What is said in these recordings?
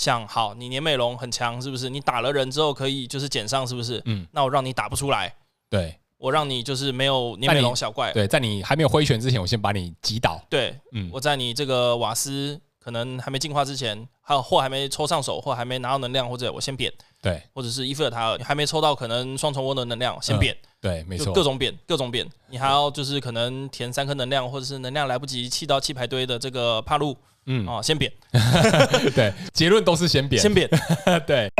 像好，你年美龙很强，是不是？你打了人之后可以就是减伤，是不是？嗯，那我让你打不出来，对，我让你就是没有年美龙小怪，对，在你还没有挥拳之前，我先把你击倒，对，嗯，我在你这个瓦斯可能还没进化之前，还有或还没抽上手，或还没拿到能量，或者我先扁，对，或者是伊菲尔塔尔还没抽到可能双重涡轮能量，先扁。嗯对，没错，各种扁，各种扁，你还要就是可能填三颗能量，或者是能量来不及弃到弃牌堆的这个帕路，嗯，哦，先扁，对，结论都是先扁，先扁，对。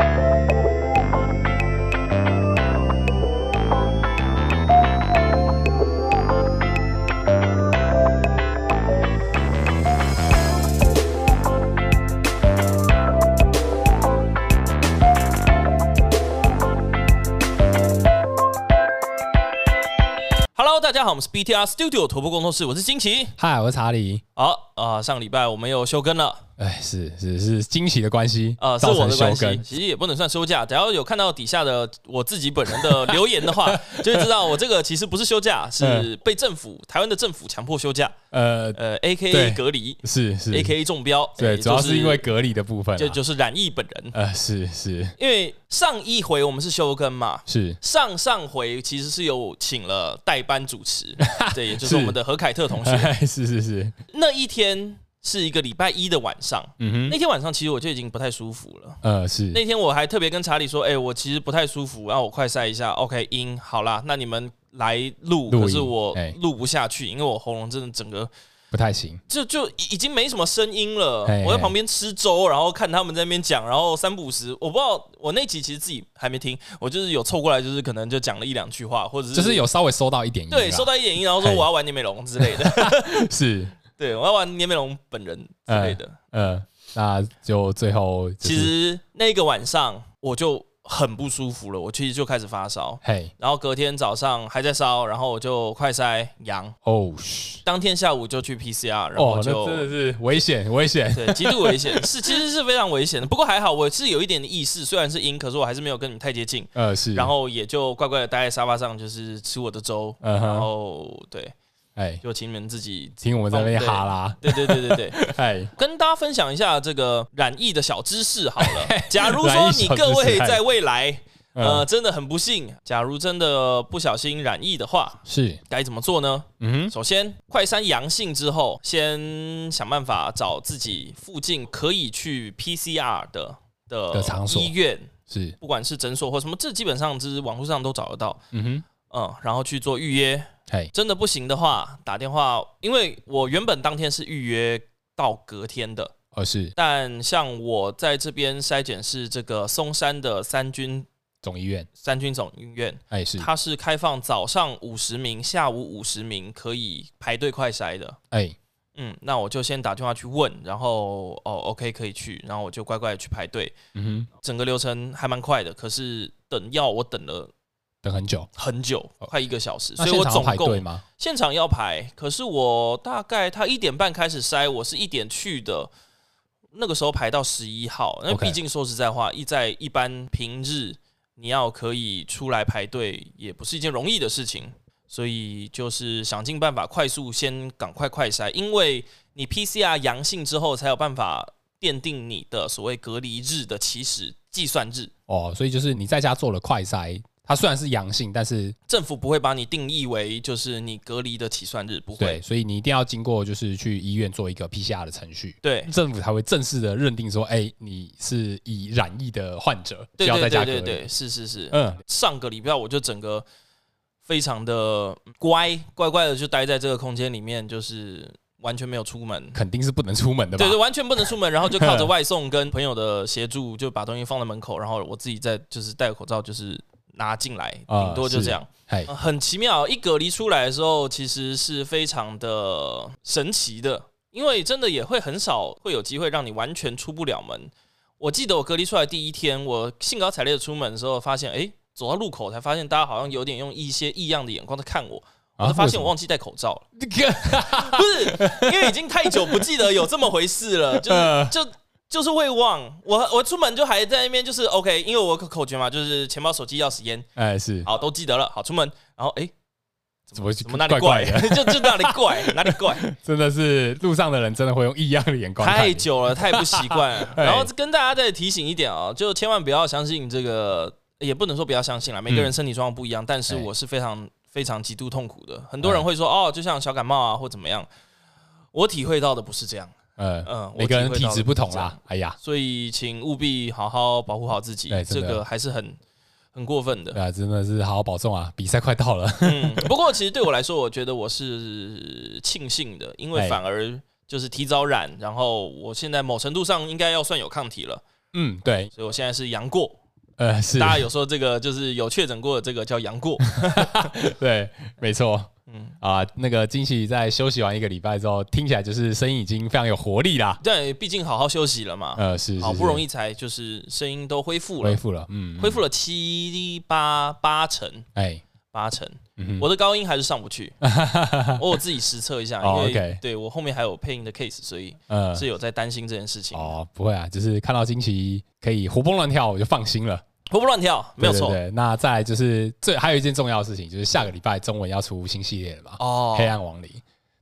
大家好，我们是 BTR Studio 头部工作室，我是金奇，嗨，我是查理。好啊、呃，上个礼拜我们又休更了。哎，是是是惊喜的关系啊，是我的关系，其实也不能算休假。只要有看到底下的我自己本人的 留言的话，就会知道我这个其实不是休假，是被政府台湾的政府强迫休假。呃呃，AKA 隔离，是是，AKA 中标，对，主要是因为隔离的部分，就就是染疫本人。呃，是是，因为上一回我们是休更嘛，是上上回其实是有请了代班主持，对，也就是我们的何凯特同学，是是是，那一天。是一个礼拜一的晚上，嗯哼，那天晚上其实我就已经不太舒服了。呃，是。那天我还特别跟查理说，哎、欸，我其实不太舒服，然后我快晒一下，OK，音好啦，那你们来录，可是我录不下去，因为我喉咙真的整个不太行，就就已经没什么声音了。我在旁边吃粥，然后看他们在那边讲，然后三不五时，我不知道我那集其实自己还没听，我就是有凑过来，就是可能就讲了一两句话，或者是就是有稍微收到一点音，对，收到一点音，然后说我要玩你美容之类的，是。对，我要玩聂美龙本人之类的。嗯、呃呃，那就最后、就是，其实那个晚上我就很不舒服了，我其实就开始发烧。嘿，然后隔天早上还在烧，然后我就快筛阳。哦，当天下午就去 PCR，然后就、哦、真的是危险，危险，对，极度危险，是其实是非常危险的。不过还好，我是有一点的意识，虽然是阴，可是我还是没有跟你太接近。呃，是。然后也就乖乖的待在沙发上，就是吃我的粥。嗯、然后对。哎，就请你们自己听我们在那边哈啦。对对对对对，哎，跟大家分享一下这个染疫的小知识好了。假如说你各位在未来，呃，真的很不幸，假如真的不小心染疫的话，是。该怎么做呢？嗯，首先快筛阳性之后，先想办法找自己附近可以去 PCR 的的场所。医院，是。不管是诊所或什么，这基本上就是网络上都找得到。嗯哼，嗯，然后去做预约。真的不行的话，打电话，因为我原本当天是预约到隔天的，哦是，但像我在这边筛检是这个松山的三军总医院，三军总医院，哎是，它是开放早上五十名，下午五十名可以排队快筛的，哎，嗯，那我就先打电话去问，然后哦 OK 可以去，然后我就乖乖的去排队，嗯哼，整个流程还蛮快的，可是等药我等了。等很久，很久，快一个小时，所以我总共现场要排。可是我大概他一点半开始筛，我是一点去的，那个时候排到十一号。那毕竟说实在话，一在一般平日，你要可以出来排队，也不是一件容易的事情。所以就是想尽办法快速先赶快快筛，因为你 PCR 阳性之后，才有办法奠定你的所谓隔离日的起始计算日。哦，所以就是你在家做了快筛。它虽然是阳性，但是政府不会把你定义为就是你隔离的起算日，不会。对，所以你一定要经过就是去医院做一个 PCR 的程序，对，政府才会正式的认定说，哎、欸，你是已染疫的患者，对需要在家隔离。对对对，是是是，嗯，上个礼拜我就整个非常的乖，乖乖的就待在这个空间里面，就是完全没有出门，肯定是不能出门的吧？对对，完全不能出门，然后就靠着外送跟朋友的协助，就把东西放在门口，然后我自己在就是戴个口罩，就是。拿进来，顶多就这样，呃、很奇妙。一隔离出来的时候，其实是非常的神奇的，因为真的也会很少会有机会让你完全出不了门。我记得我隔离出来第一天，我兴高采烈的出门的时候，发现，哎，走到路口才发现大家好像有点用一些异样的眼光在看我，我就发现我忘记戴口罩了。不是，因为已经太久不记得有这么回事了，就 就。就是会忘我，我出门就还在那边，就是 OK，因为我有口诀嘛，就是钱包、手机、钥匙、烟，哎，是好都记得了，好出门，然后哎，怎么怎么哪里怪的？就就哪里怪，哪里怪？真的是路上的人真的会用异样的眼光。太久了，太不习惯了。然后跟大家再提醒一点啊，就千万不要相信这个，也不能说不要相信啦。每个人身体状况不一样，但是我是非常非常极度痛苦的。很多人会说哦，就像小感冒啊，或怎么样。我体会到的不是这样。嗯嗯，每个人体质不同啦。哎呀，所以请务必好好保护好自己。这个还是很。很过分的，对啊，真的是好好保重啊！比赛快到了，嗯，不过其实对我来说，我觉得我是庆幸的，因为反而就是提早染，然后我现在某程度上应该要算有抗体了，嗯，对，所以我现在是阳过，呃，是，大家有说这个就是有确诊过的这个叫杨过，对，没错。嗯啊，那个惊喜在休息完一个礼拜之后，听起来就是声音已经非常有活力啦。对，毕竟好好休息了嘛。呃，是，好不容易才就是声音都恢复了，恢复了，嗯，恢复了七八八成，哎，八成。我的高音还是上不去，我 我自己实测一下，因为对我后面还有配音的 case，所以是有在担心这件事情。哦，不会啊，就是看到惊喜可以活蹦乱跳，我就放心了。活蹦乱跳，没有错。对，那再来就是最还有一件重要的事情，就是下个礼拜中文要出新系列了嘛？哦，黑暗亡灵。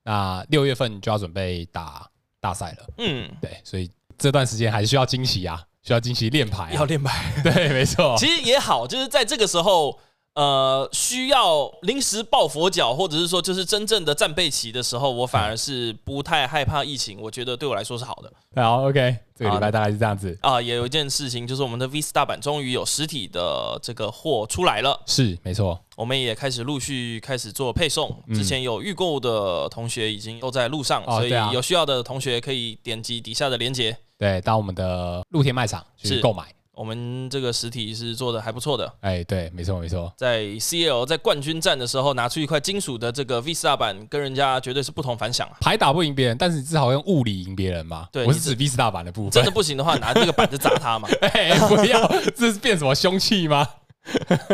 那六月份就要准备打大赛了。嗯，对，所以这段时间还是需要惊喜啊，需要惊喜练牌，要练牌。对，没错。其实也好，就是在这个时候。呃，需要临时抱佛脚，或者是说就是真正的战备期的时候，我反而是不太害怕疫情。我觉得对我来说是好的。好，OK，这个礼拜大概是这样子啊，啊。也有一件事情，就是我们的 V 四大版终于有实体的这个货出来了。是，没错。我们也开始陆续开始做配送。之前有预购的同学已经都在路上，嗯、所以有需要的同学可以点击底下的链接，对，到我们的露天卖场去购买。我们这个实体是做的还不错的，哎，对，没错没错，在 CL 在冠军战的时候拿出一块金属的这个 V 四大板，跟人家绝对是不同凡响啊。牌打不赢别人，但是你至少用物理赢别人嘛。对，我是指 V 四大板的部分。真的不行的话，拿这个板子砸他嘛。哎，不要，这是变什么凶器吗？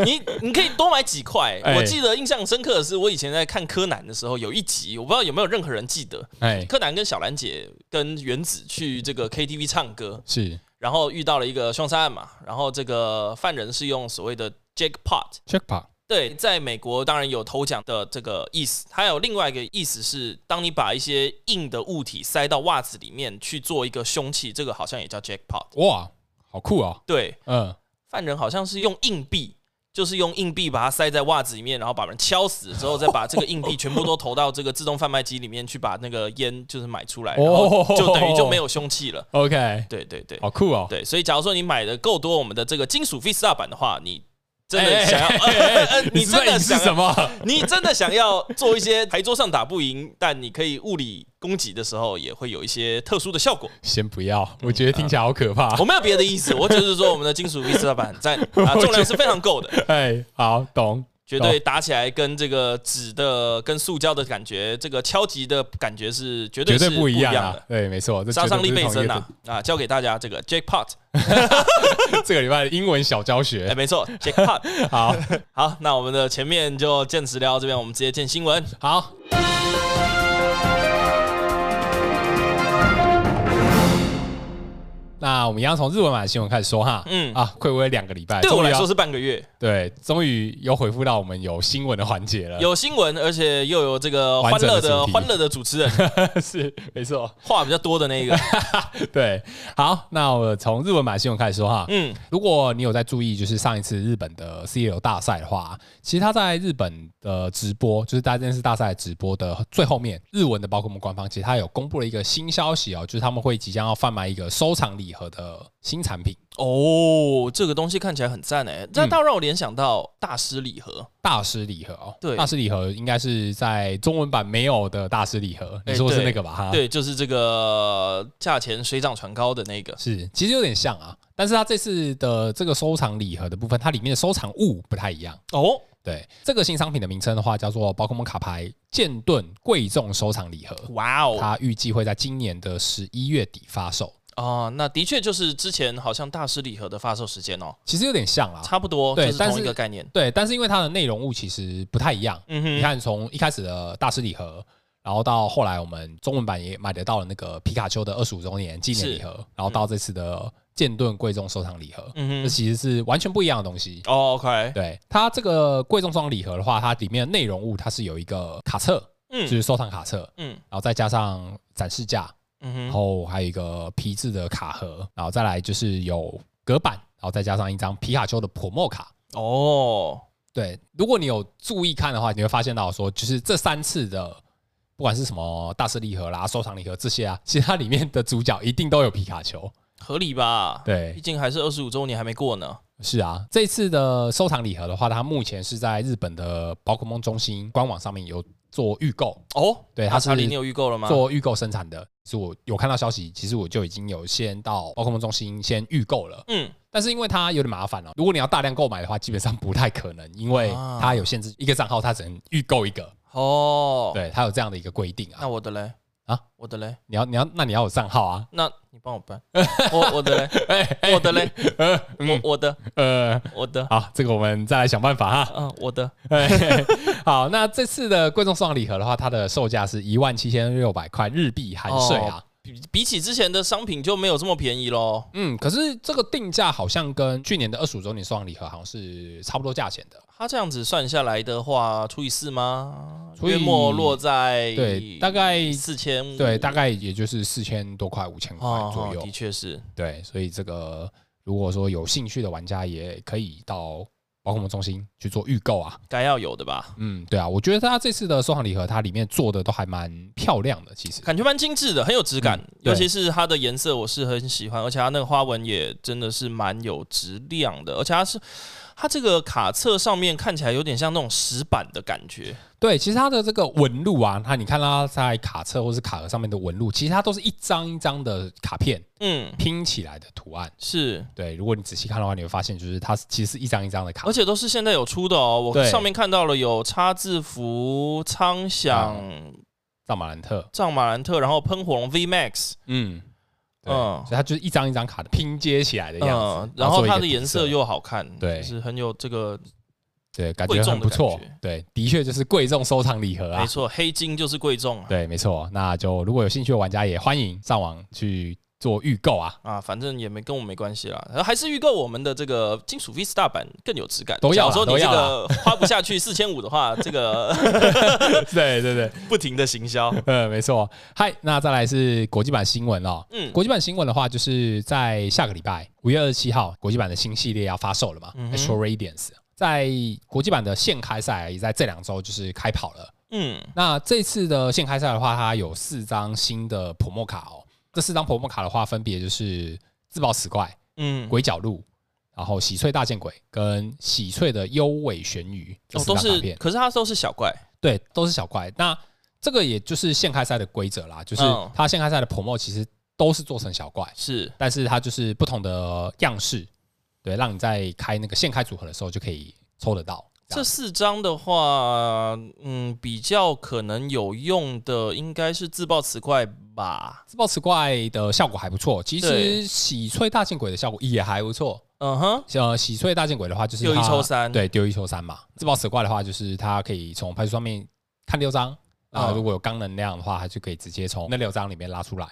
你你可以多买几块。我记得印象深刻的是，我以前在看柯南的时候，有一集我不知道有没有任何人记得，哎，柯南跟小兰姐跟原子去这个 KTV 唱歌是。然后遇到了一个凶杀案嘛，然后这个犯人是用所谓的 jackpot，jackpot，对，在美国当然有头奖的这个意思，还有另外一个意思是，当你把一些硬的物体塞到袜子里面去做一个凶器，这个好像也叫 jackpot。哇，好酷啊！对，嗯，犯人好像是用硬币。就是用硬币把它塞在袜子里面，然后把人敲死之后，再把这个硬币全部都投到这个自动贩卖机里面去，把那个烟就是买出来，然后就等于就没有凶器了。OK，对对对，好酷哦。对，所以假如说你买的够多我们的这个金属 V 四大版的话，你。真的想要？欸欸欸、你真的想什么？你真的想要做一些牌桌上打不赢，但你可以物理攻击的时候，也会有一些特殊的效果。先不要，我觉得听起来好可怕。嗯、我没有别的意思，我只是说我们的金属 V 四大板很赞啊，重量是非常够的。哎，好，懂。绝对打起来跟这个纸的跟塑胶的感觉，这个敲击的感觉是绝对是不一样的。对，没错，杀伤力倍增啊！啊，教给大家这个 Jackpot，这个礼拜的英文小教学。哎，没错，Jackpot。好好，那我们的前面就见词聊到这边，我们直接见新闻。好。那我们一样从日文版的新闻开始说哈，嗯。啊，暌违两个礼拜，对我来说是半个月，对，终于又回复到我们有新闻的环节了，有新闻，而且又有这个欢乐的欢乐的主持人，是没错，话比较多的那一个，对，好，那我从日文版新闻开始说哈，嗯，如果你有在注意，就是上一次日本的 CL 大赛的话，其实他在日本的直播，就是大电视大赛直播的最后面，日文的包括我们官方其实他有公布了一个新消息哦，就是他们会即将要贩卖一个收藏礼盒的新产品哦，这个东西看起来很赞哎，这倒让我联想到大师礼盒。大师礼盒哦，对，大师礼盒应该是在中文版没有的大师礼盒，你说是那个吧？哈，对，就是这个价钱水涨船高的那个，是，其实有点像啊，但是它这次的这个收藏礼盒的部分，它里面的收藏物不太一样哦。对，这个新商品的名称的话，叫做宝可梦卡牌剑盾贵重收藏礼盒。哇哦，它预计会在今年的十一月底发售。哦，那的确就是之前好像大师礼盒的发售时间哦，其实有点像啦，差不多，对，同一个概念。对，但是因为它的内容物其实不太一样。嗯哼，你看从一开始的大师礼盒，然后到后来我们中文版也买得到了那个皮卡丘的二十五周年纪念礼盒，然后到这次的剑盾贵重收藏礼盒，嗯哼，这其实是完全不一样的东西。哦，OK，对，它这个贵重收藏礼盒的话，它里面的内容物它是有一个卡册，嗯，就是收藏卡册，嗯，然后再加上展示架，然后还有一个皮质的卡盒，然后再来就是有隔板，然后再加上一张皮卡丘的普莫卡。哦，对，如果你有注意看的话，你会发现到说，就是这三次的。不管是什么大师礼盒啦、收藏礼盒这些啊，其实它里面的主角一定都有皮卡丘，合理吧？对，毕竟还是二十五周年还没过呢。是啊，这次的收藏礼盒的话，它目前是在日本的宝可梦中心官网上面有做预购哦。对，它是你有预购了吗？做预购生产的，是我有看到消息，其实我就已经有先到宝可梦中心先预购了。嗯，但是因为它有点麻烦哦，如果你要大量购买的话，基本上不太可能，因为它有限制，一个账号它只能预购一个。哦，对，它有这样的一个规定啊。那我的嘞？啊，我的嘞？你要你要，那你要我账号啊。那你帮我办。我我的嘞？我的嘞？我 我的呃我的。好，这个我们再来想办法哈。嗯，我的。好，那这次的贵重收藏礼盒的话，它的售价是一万七千六百块日币含税啊。比比起之前的商品就没有这么便宜喽。嗯，可是这个定价好像跟去年的二十五周年收藏礼盒好像是差不多价钱的。它这样子算下来的话，除以四吗？除以末落在对，大概四千，对，大概也就是四千多块、五千块左右。的确是，对，所以这个如果说有兴趣的玩家，也可以到。宝可梦中心去做预购啊，该要有的吧？嗯，对啊，我觉得它这次的收藏礼盒，它里面做的都还蛮漂亮的，其实感觉蛮精致的，很有质感，嗯、尤其是它的颜色，我是很喜欢，而且它那个花纹也真的是蛮有质量的，而且它是。它这个卡册上面看起来有点像那种石板的感觉。对，其实它的这个纹路啊，它你看它在卡册或是卡盒上面的纹路，其实它都是一张一张的卡片，嗯，拼起来的图案。是对，如果你仔细看的话，你会发现就是它其实是一张一张的卡，而且都是现在有出的哦。我上面看到了有叉字符、苍响、藏马兰特、藏马兰特，然后喷火龙 V Max，嗯。嗯，所以它就是一张一张卡的拼接起来的样子，然后它的颜色又好看，对，是很有这个，对，感觉很不错，对，的确就是贵重收藏礼盒啊，没错，黑金就是贵重，啊。对，没错，那就如果有兴趣的玩家也欢迎上网去。做预购啊？啊，反正也没跟我没关系啦，还是预购我们的这个金属 V Star 版更有质感。都要说你这个花不下去四千五的话，这个对 对对，不停的行销，嗯，没错。嗨，那再来是国际版新闻哦，嗯，国际版新闻的话，就是在下个礼拜五月二十七号，国际版的新系列要发售了嘛，Astral Radiance，在国际版的现开赛也在这两周就是开跑了，嗯，那这次的现开赛的话，它有四张新的普莫卡哦。这四张破梦卡的话，分别就是自爆死怪、嗯，鬼角鹿，然后喜翠大剑鬼跟喜翠的幽尾玄鱼，哦，都是，可是它都是小怪，对，都是小怪。那这个也就是现开赛的规则啦，就是它现开赛的破梦其实都是做成小怪，是，但是它就是不同的样式，对，让你在开那个现开组合的时候就可以抽得到。这四张的话，嗯，比较可能有用的应该是自爆磁怪吧。自爆磁怪的效果还不错，其实喜翠大剑鬼的效果也还不错。嗯哼，像喜翠大剑鬼的话，就是丢一抽三，对，丢一抽三嘛。自爆磁怪的话，就是它可以从牌组上面看六张，然后如果有刚能量的话，它就可以直接从那六张里面拉出来，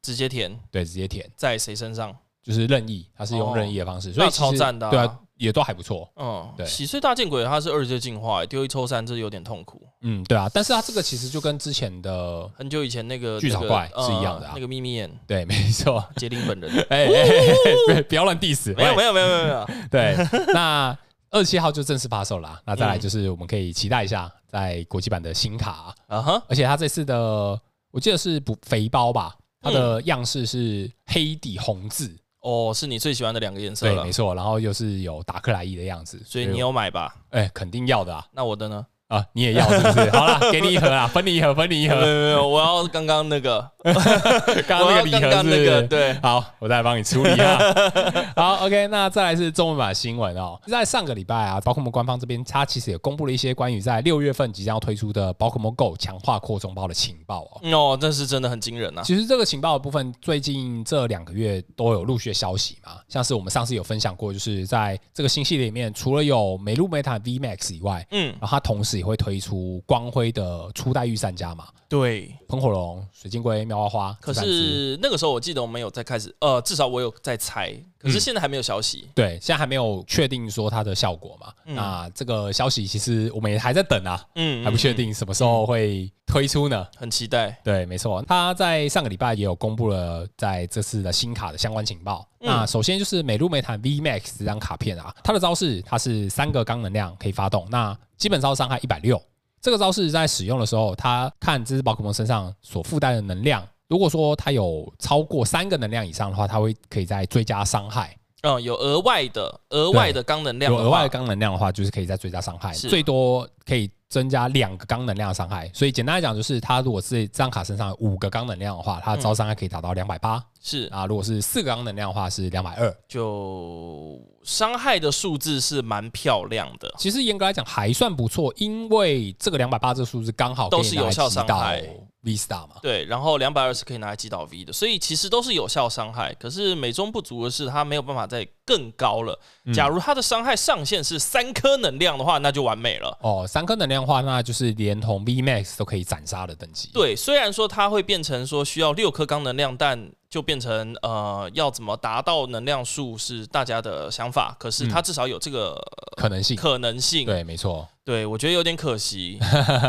直接填。对，直接填在谁身上？就是任意，它是用任意的方式，所以超赞的。对啊。也都还不错，嗯，对，喜翠大剑鬼它是二阶进化，丢一抽三，这有点痛苦，嗯，对啊，但是它这个其实就跟之前的很久以前那个巨草怪是一样的，那个秘密眼，对，没错，杰林本人，哎，不要乱 diss，没有没有没有没有没有，对，那二十七号就正式发售了，那再来就是我们可以期待一下在国际版的新卡，啊哈，而且它这次的我记得是不肥包吧，它的样式是黑底红字。哦，是你最喜欢的两个颜色了，对，没错，然后又是有达克莱伊的样子，所以你有买吧？哎，肯定要的啊。那我的呢？啊，你也要是不是？好了，给你一盒啊，分你一盒，分你一盒。没有没有，我要刚刚那个，刚刚那个礼盒是，是，对，好，我再来帮你处理啊。好，OK，那再来是中文版新闻哦，在上个礼拜啊，宝可梦官方这边，它其实也公布了一些关于在六月份即将要推出的宝可梦 Go 强化扩充包的情报哦。哦，这是真的很惊人啊！其实这个情报的部分，最近这两个月都有陆续消息嘛，像是我们上次有分享过，就是在这个新系列里面，除了有美露美塔 V Max 以外，嗯，然后它同时也会推出。光辉的初代御三家嘛，对，喷火龙、水晶龟、妙蛙花。可是那个时候我记得我们有在开始，呃，至少我有在猜，可是现在还没有消息。嗯、对，现在还没有确定说它的效果嘛。嗯、那这个消息其实我们也还在等啊，嗯，还不确定什么时候会推出呢？很期待。对，没错，他在上个礼拜也有公布了在这次的新卡的相关情报。嗯、那首先就是美露美坦 V Max 这张卡片啊，它的招式它是三个刚能量可以发动，那基本招伤害一百六。这个招式在使用的时候，它看这只宝可梦身上所附带的能量。如果说它有超过三个能量以上的话，它会可以再追加伤害。嗯，有额外的额外的刚能量，有额外的刚能量的话，就是可以再追加伤害，最多可以增加两个刚能量的伤害。所以简单来讲，就是它如果是这张卡身上有五个刚能量的话，它的招伤害可以达到两百八。是啊，如果是四个刚能量的话，是两百二。就伤害的数字是蛮漂亮的。其实严格来讲还算不错，因为这个两百八这个数字刚好都是有效伤害。V Star 嘛，对，然后两百二是可以拿来击倒 V 的，所以其实都是有效伤害。可是美中不足的是，它没有办法再更高了。假如它的伤害上限是三颗能量的话，那就完美了。哦，三颗能量的话，那就是连同 V Max 都可以斩杀的等级。对，虽然说它会变成说需要六颗钢能量，但就变成呃，要怎么达到能量数是大家的想法，可是它至少有这个可能性，可能性。对，没错。对，我觉得有点可惜。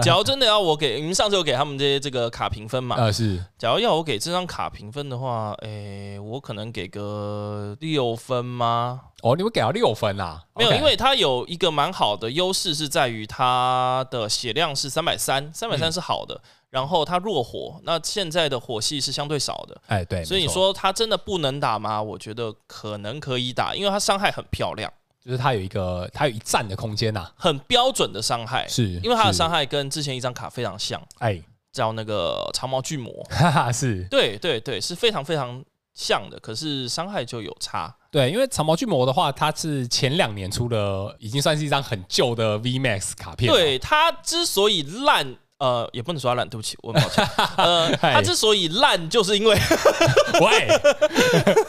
假如真的要我给，你们上次有给他们这些这个卡评分嘛？呃，是。假如要我给这张卡评分的话，诶，我可能给个六分吗？哦，你会给到六分啊？没有，因为它有一个蛮好的优势是在于它的血量是三百三，三百三是好的。嗯然后它弱火，那现在的火系是相对少的，哎对，所以你说它真的不能打吗？我觉得可能可以打，因为它伤害很漂亮，就是它有一个它有一站的空间呐、啊，很标准的伤害，是因为它的伤害跟之前一张卡非常像，哎，叫那个长毛巨魔，哈哈，是。对对对，是非常非常像的，可是伤害就有差，对，因为长毛巨魔的话，它是前两年出的，已经算是一张很旧的 VMAX 卡片，对，它之所以烂。呃，也不能说它烂，对不起，我很抱歉。呃，他之所以烂，就是因为 喂，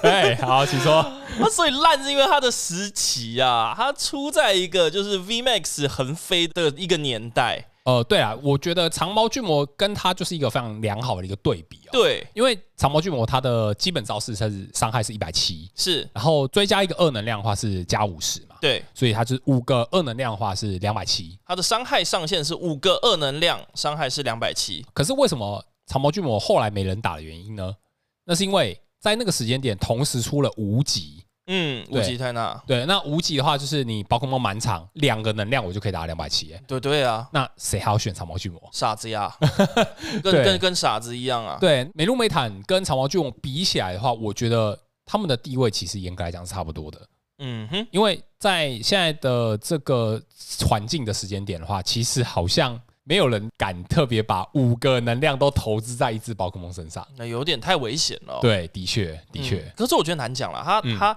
哎，好，请说。它所以烂是因为他的时期啊，他出在一个就是 VMAX 横飞的一个年代。呃，对啊，我觉得长毛巨魔跟他就是一个非常良好的一个对比哦。对，因为长毛巨魔它的基本招式它是伤害是一百七，是，然后追加一个二能量的话是加五十嘛。对，所以它是五个二能量的话是两百七。它的伤害上限是五个二能量，伤害是两百七。可是为什么长毛巨魔后来没人打的原因呢？那是因为在那个时间点同时出了无极。嗯，无极泰纳，对，那无极的话就是你宝可梦满场两个能量，我就可以打两百七，哎，对对啊，那谁还要选长毛巨魔？傻子呀，跟跟跟傻子一样啊。对，美露美坦跟长毛巨魔比起来的话，我觉得他们的地位其实严格来讲是差不多的。嗯哼，因为在现在的这个环境的时间点的话，其实好像没有人敢特别把五个能量都投资在一只宝可梦身上，那有点太危险了。对，的确，的确、嗯。可是我觉得难讲了，他他。嗯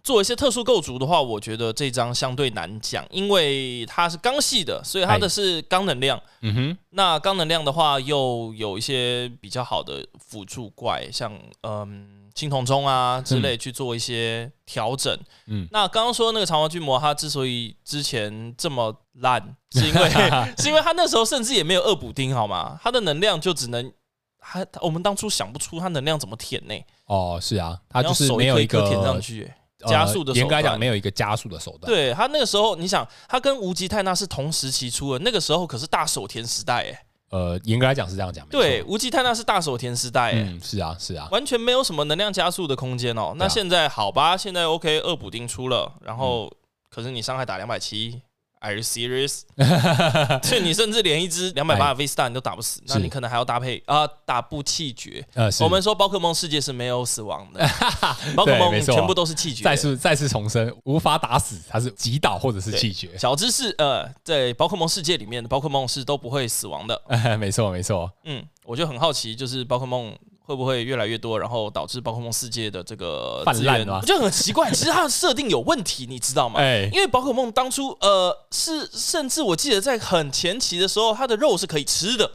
做一些特殊构筑的话，我觉得这张相对难讲，因为它是刚系的，所以它的是刚能量。嗯哼，那刚能量的话，又有一些比较好的辅助怪，像嗯青铜钟啊之类，去做一些调整。嗯，那刚刚说那个长毛巨魔，它之所以之前这么烂，是因为 是因为它那时候甚至也没有二补丁，好吗？它的能量就只能，他我们当初想不出他能量怎么填呢？哦，是啊，他就是没有一个填上去。加速的手段，严格来讲没有一个加速的手段。对，他那个时候，你想，他跟无极泰纳是同时期出的，那个时候可是大手田时代哎。呃，严格来讲是这样讲。对，无极泰纳是大手填时代欸。嗯，是啊，是啊，完全没有什么能量加速的空间哦。那现在好吧，现在 OK 二补丁出了，然后可是你伤害打两百七。Are you serious？就你甚至连一只两百八的 V Star 你都打不死，那你可能还要搭配啊，打不气绝。我们说宝可梦世界是没有死亡的，宝可梦全部都是气绝。再次再次重申，无法打死，它是击倒或者是气绝。小知识，呃，在宝可梦世界里面的宝可梦是都不会死亡的。没错没错，嗯，我就很好奇，就是宝可梦。会不会越来越多，然后导致宝可梦世界的这个泛滥吗？我觉得很奇怪，其实它的设定有问题，你知道吗？哎，因为宝可梦当初呃是，甚至我记得在很前期的时候，它的肉是可以吃的。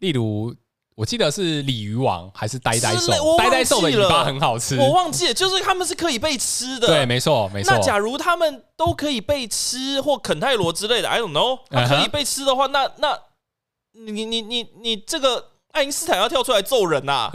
例如，我记得是鲤鱼王还是呆呆兽？呆呆兽的尾巴很好吃，我忘记了，就是他们是可以被吃的。对，没错，没错。那假如他们都可以被吃，或肯泰罗之类的，I don't know，它可以被吃的话，那那你你你你这个。爱因斯坦要跳出来揍人呐、啊。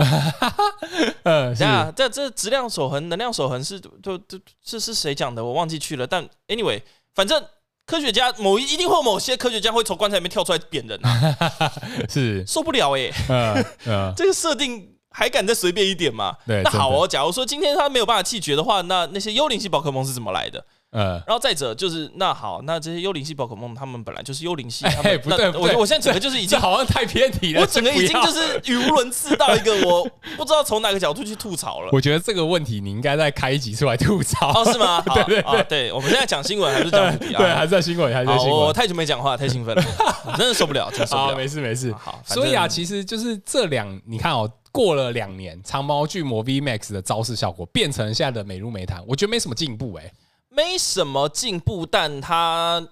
呃，这样，这这质量守恒、能量守恒是就就这是谁讲的？我忘记去了。但 anyway，反正科学家某一一定会有某些科学家会从棺材里面跳出来扁人啊，是受不了哎、欸。这个设定还敢再随便一点吗？对，那好哦。假如说今天他没有办法气绝的话，那那些幽灵系宝可梦是怎么来的？嗯，然后再者就是那好，那这些幽灵系宝可梦，他们本来就是幽灵系，他们欸、不对，我我现在整个就是已经好像太偏题了，我整个已经就是语无伦次到一个我不知道从哪个角度去吐槽了。我觉得这个问题你应该再开一集出来吐槽哦，是吗？对对对，对，我们现在讲新闻还是讲主题啊？对，还是在新闻，还是在新闻。我太久没讲话，太兴奋了，我真的受不了，真的受不了。没事没事，好。所以啊，其实就是这两，你看哦，过了两年，长毛巨魔 V Max 的招式效果变成现在的美如美谈，我觉得没什么进步哎。没什么进步，但它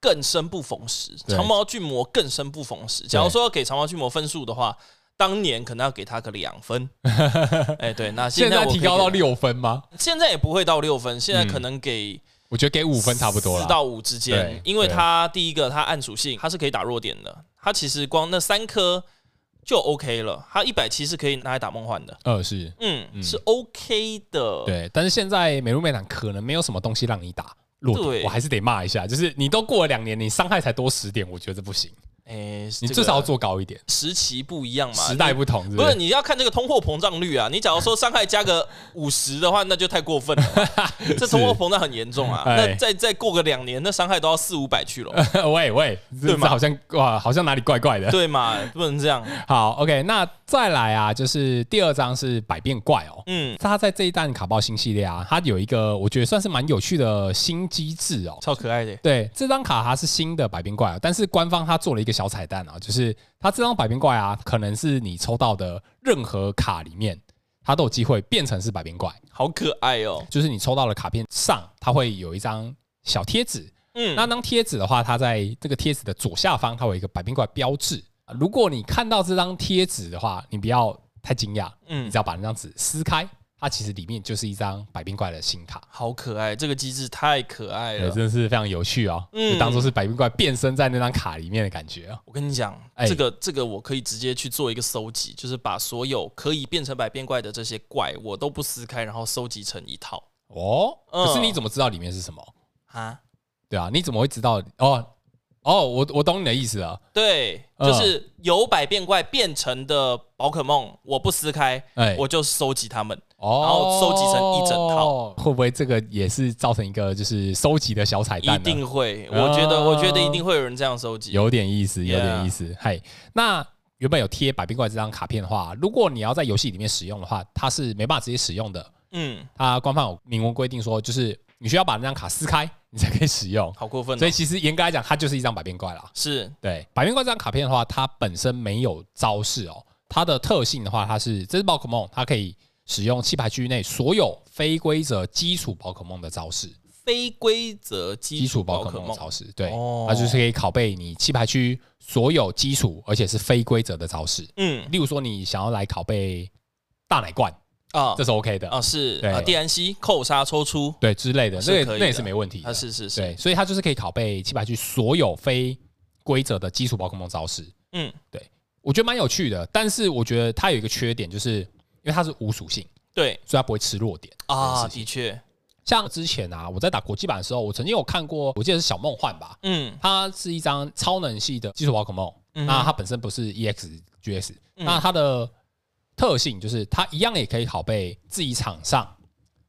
更生不逢时。长毛巨魔更生不逢时。假如说要给长毛巨魔分数的话，当年可能要给他个两分。哎，对，那现在，现在提高到六分吗？现在也不会到六分，现在可能给，嗯、我觉得给五分差不多了，四到五之间。因为它第一个，它暗属性，它是可以打弱点的。它其实光那三颗。就 OK 了，它一百七是可以拿来打梦幻的。呃，是，嗯，嗯是 OK 的。对，但是现在美露美坦可能没有什么东西让你打对我还是得骂一下，就是你都过了两年，你伤害才多十点，我觉得不行。哎，欸、你至少要做高一点。时期不一样嘛，时代不同是不是，不是？你要看这个通货膨胀率啊。你假如说伤害加个五十的话，那就太过分了。这通货膨胀很严重啊。那再再过个两年，那伤害都要四五百去了。喂喂，对吗？好像哇，好像哪里怪怪的。对嘛？不能这样。好，OK，那再来啊，就是第二张是百变怪哦。嗯，它在这一弹卡包新系列啊，它有一个我觉得算是蛮有趣的新机制哦，超可爱的。对，这张卡它是新的百变怪，但是官方它做了一个。小彩蛋啊，就是它这张百变怪啊，可能是你抽到的任何卡里面，它都有机会变成是百变怪，好可爱哦！就是你抽到的卡片上，它会有一张小贴纸，嗯，那张贴纸的话，它在这个贴纸的左下方，它有一个百变怪标志。如果你看到这张贴纸的话，你不要太惊讶，嗯，你只要把那张纸撕开。它其实里面就是一张百变怪的新卡，好可爱！这个机制太可爱了，真的是非常有趣哦。嗯，就当做是百变怪变身在那张卡里面的感觉。我跟你讲，欸、这个这个我可以直接去做一个搜集，就是把所有可以变成百变怪的这些怪，我都不撕开，然后收集成一套。哦，嗯、可是你怎么知道里面是什么啊？对啊，你怎么会知道？哦。哦，我我懂你的意思了。对，就是由百变怪变成的宝可梦，我不撕开，欸、我就收集它们，哦、然后收集成一整套。会不会这个也是造成一个就是收集的小彩蛋？一定会，我觉得，哦、我觉得一定会有人这样收集。有点意思，有点意思。嗨 Yeah，那原本有贴百变怪这张卡片的话，如果你要在游戏里面使用的话，它是没办法直接使用的。嗯，它官方有明文规定说，就是你需要把那张卡撕开。你才可以使用，好过分、哦！所以其实严格来讲，它就是一张百变怪啦。是对百变怪这张卡片的话，它本身没有招式哦。它的特性的话，它是这是宝可梦，它可以使用弃牌区域内所有非规则基础宝可梦的招式。非规则基础宝可梦招式，对，哦、它就是可以拷贝你弃牌区所有基础而且是非规则的招式。嗯，例如说你想要来拷贝大奶罐。啊，这是 OK 的。啊，是啊，，DNC 扣杀抽出。对之类的，那那也是没问题啊，是是是，对，所以它就是可以拷贝弃牌区所有非规则的基础宝可梦招式，嗯，对，我觉得蛮有趣的，但是我觉得它有一个缺点，就是因为它是无属性，对，所以它不会吃弱点啊，的确，像之前啊，我在打国际版的时候，我曾经有看过，我记得是小梦幻吧，嗯，它是一张超能系的基础宝可梦，那它本身不是 EX GS，那它的。特性就是它一样也可以拷贝自己场上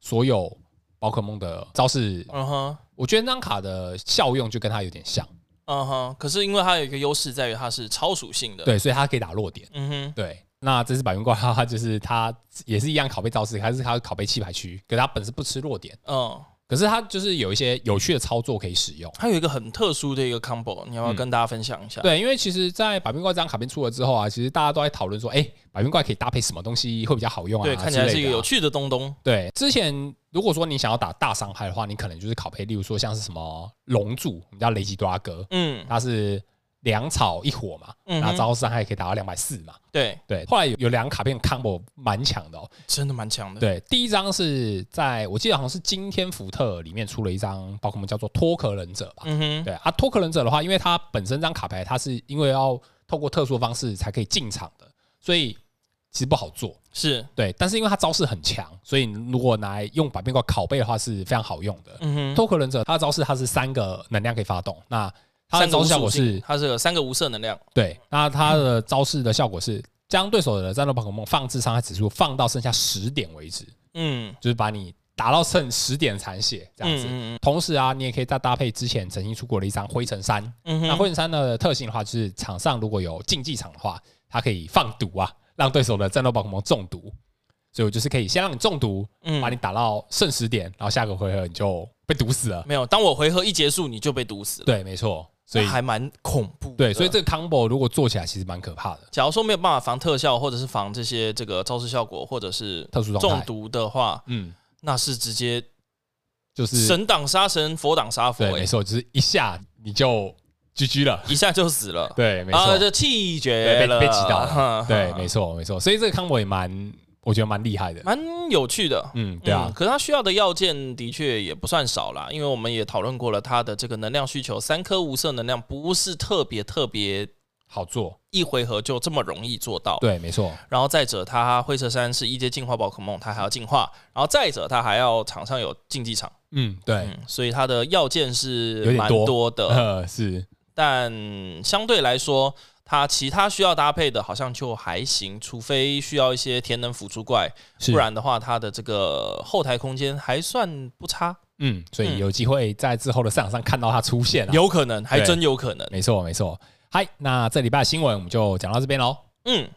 所有宝可梦的招式。嗯哼，我觉得那张卡的效用就跟它有点像。嗯哼，可是因为它有一个优势在于它是超属性的，对，所以它可以打弱点。嗯哼，对。那这只百元怪，它就是它也是一样拷贝招式，还是它拷贝弃牌区，可是它本身不吃弱点。嗯。可是它就是有一些有趣的操作可以使用，它有一个很特殊的一个 combo，你要不要跟大家分享一下？嗯、对，因为其实，在百变怪这张卡片出了之后啊，其实大家都在讨论说，哎、欸，百变怪可以搭配什么东西会比较好用啊？对，看起来是一个有趣的东东。对，之前如果说你想要打大伤害的话，你可能就是拷贝，例如说像是什么龙柱，我们叫雷吉多拉哥，嗯，它是。两草一火嘛，那招式伤害可以达到两百四嘛。对对，后来有有两个卡片 combo 蛮强的哦，真的蛮强的。对，第一张是在我记得好像是今天福特里面出了一张宝可梦叫做脱壳忍者吧。嗯哼，对啊，脱壳忍者的话，因为它本身这张卡牌它是因为要透过特殊的方式才可以进场的，所以其实不好做。是对，但是因为它招式很强，所以如果拿来用百变怪拷贝的话是非常好用的。嗯哼，脱壳忍者它的招式它是三个能量可以发动，那它的招式效果是它是有三个无色能量。对，那它的招式的效果是将对手的战斗宝可梦放置伤害指数放到剩下十点为止。嗯，就是把你打到剩十点残血这样子。嗯嗯，同时啊，你也可以再搭配之前曾经出过的一张灰尘山。嗯哼，那灰尘山的特性的话，就是场上如果有竞技场的话，它可以放毒啊。让对手的战斗宝可梦中毒，所以我就是可以先让你中毒，嗯，把你打到剩十点，然后下个回合你就被毒死了。没有，当我回合一结束，你就被毒死了。对，没错，所以还蛮恐怖。对，所以这个 combo 如果做起来其实蛮可怕的。假如说没有办法防特效，或者是防这些这个招式效果，或者是特殊中毒的话，嗯，那是直接就是神挡杀神，佛挡杀佛。对，没错，就是一下你就。GG 了，一下就死了。对，没错，就气绝了，被被击倒了。对，没错，没错。所以这个 combo 也蛮，我觉得蛮厉害的，蛮有趣的。嗯，对啊。可是它需要的要件的确也不算少啦，因为我们也讨论过了，它的这个能量需求，三颗无色能量不是特别特别好做，一回合就这么容易做到。对，没错。然后再者，它灰色山是一阶进化宝可梦，它还要进化。然后再者，它还要场上有竞技场。嗯，对。所以它的要件是蛮多的。是。但相对来说，它其他需要搭配的好像就还行，除非需要一些填能辅助怪，不然的话，它的这个后台空间还算不差。嗯，所以有机会在之后的赛场上看到它出现，有可能，还真有可能。没错，没错。嗨，那这礼拜的新闻我们就讲到这边喽。嗯。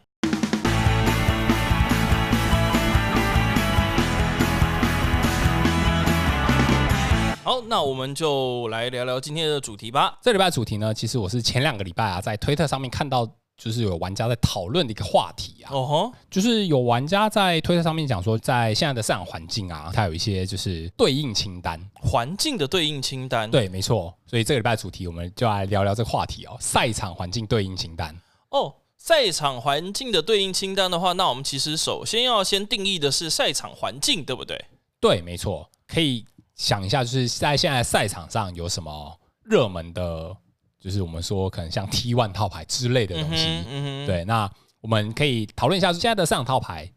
好，那我们就来聊聊今天的主题吧。这礼拜主题呢，其实我是前两个礼拜啊，在推特上面看到，就是有玩家在讨论的一个话题啊。哦吼，就是有玩家在推特上面讲说，在现在的市场环境啊，它有一些就是对应清单，环境的对应清单。对，没错。所以这个礼拜主题，我们就来聊聊这个话题哦，赛场环境对应清单。哦，赛场环境的对应清单的话，那我们其实首先要先定义的是赛场环境，对不对？对，没错，可以。想一下，就是在现在赛场上有什么热门的，就是我们说可能像 T one 套牌之类的东西。嗯嗯、对，那我们可以讨论一下现在的赛场套牌，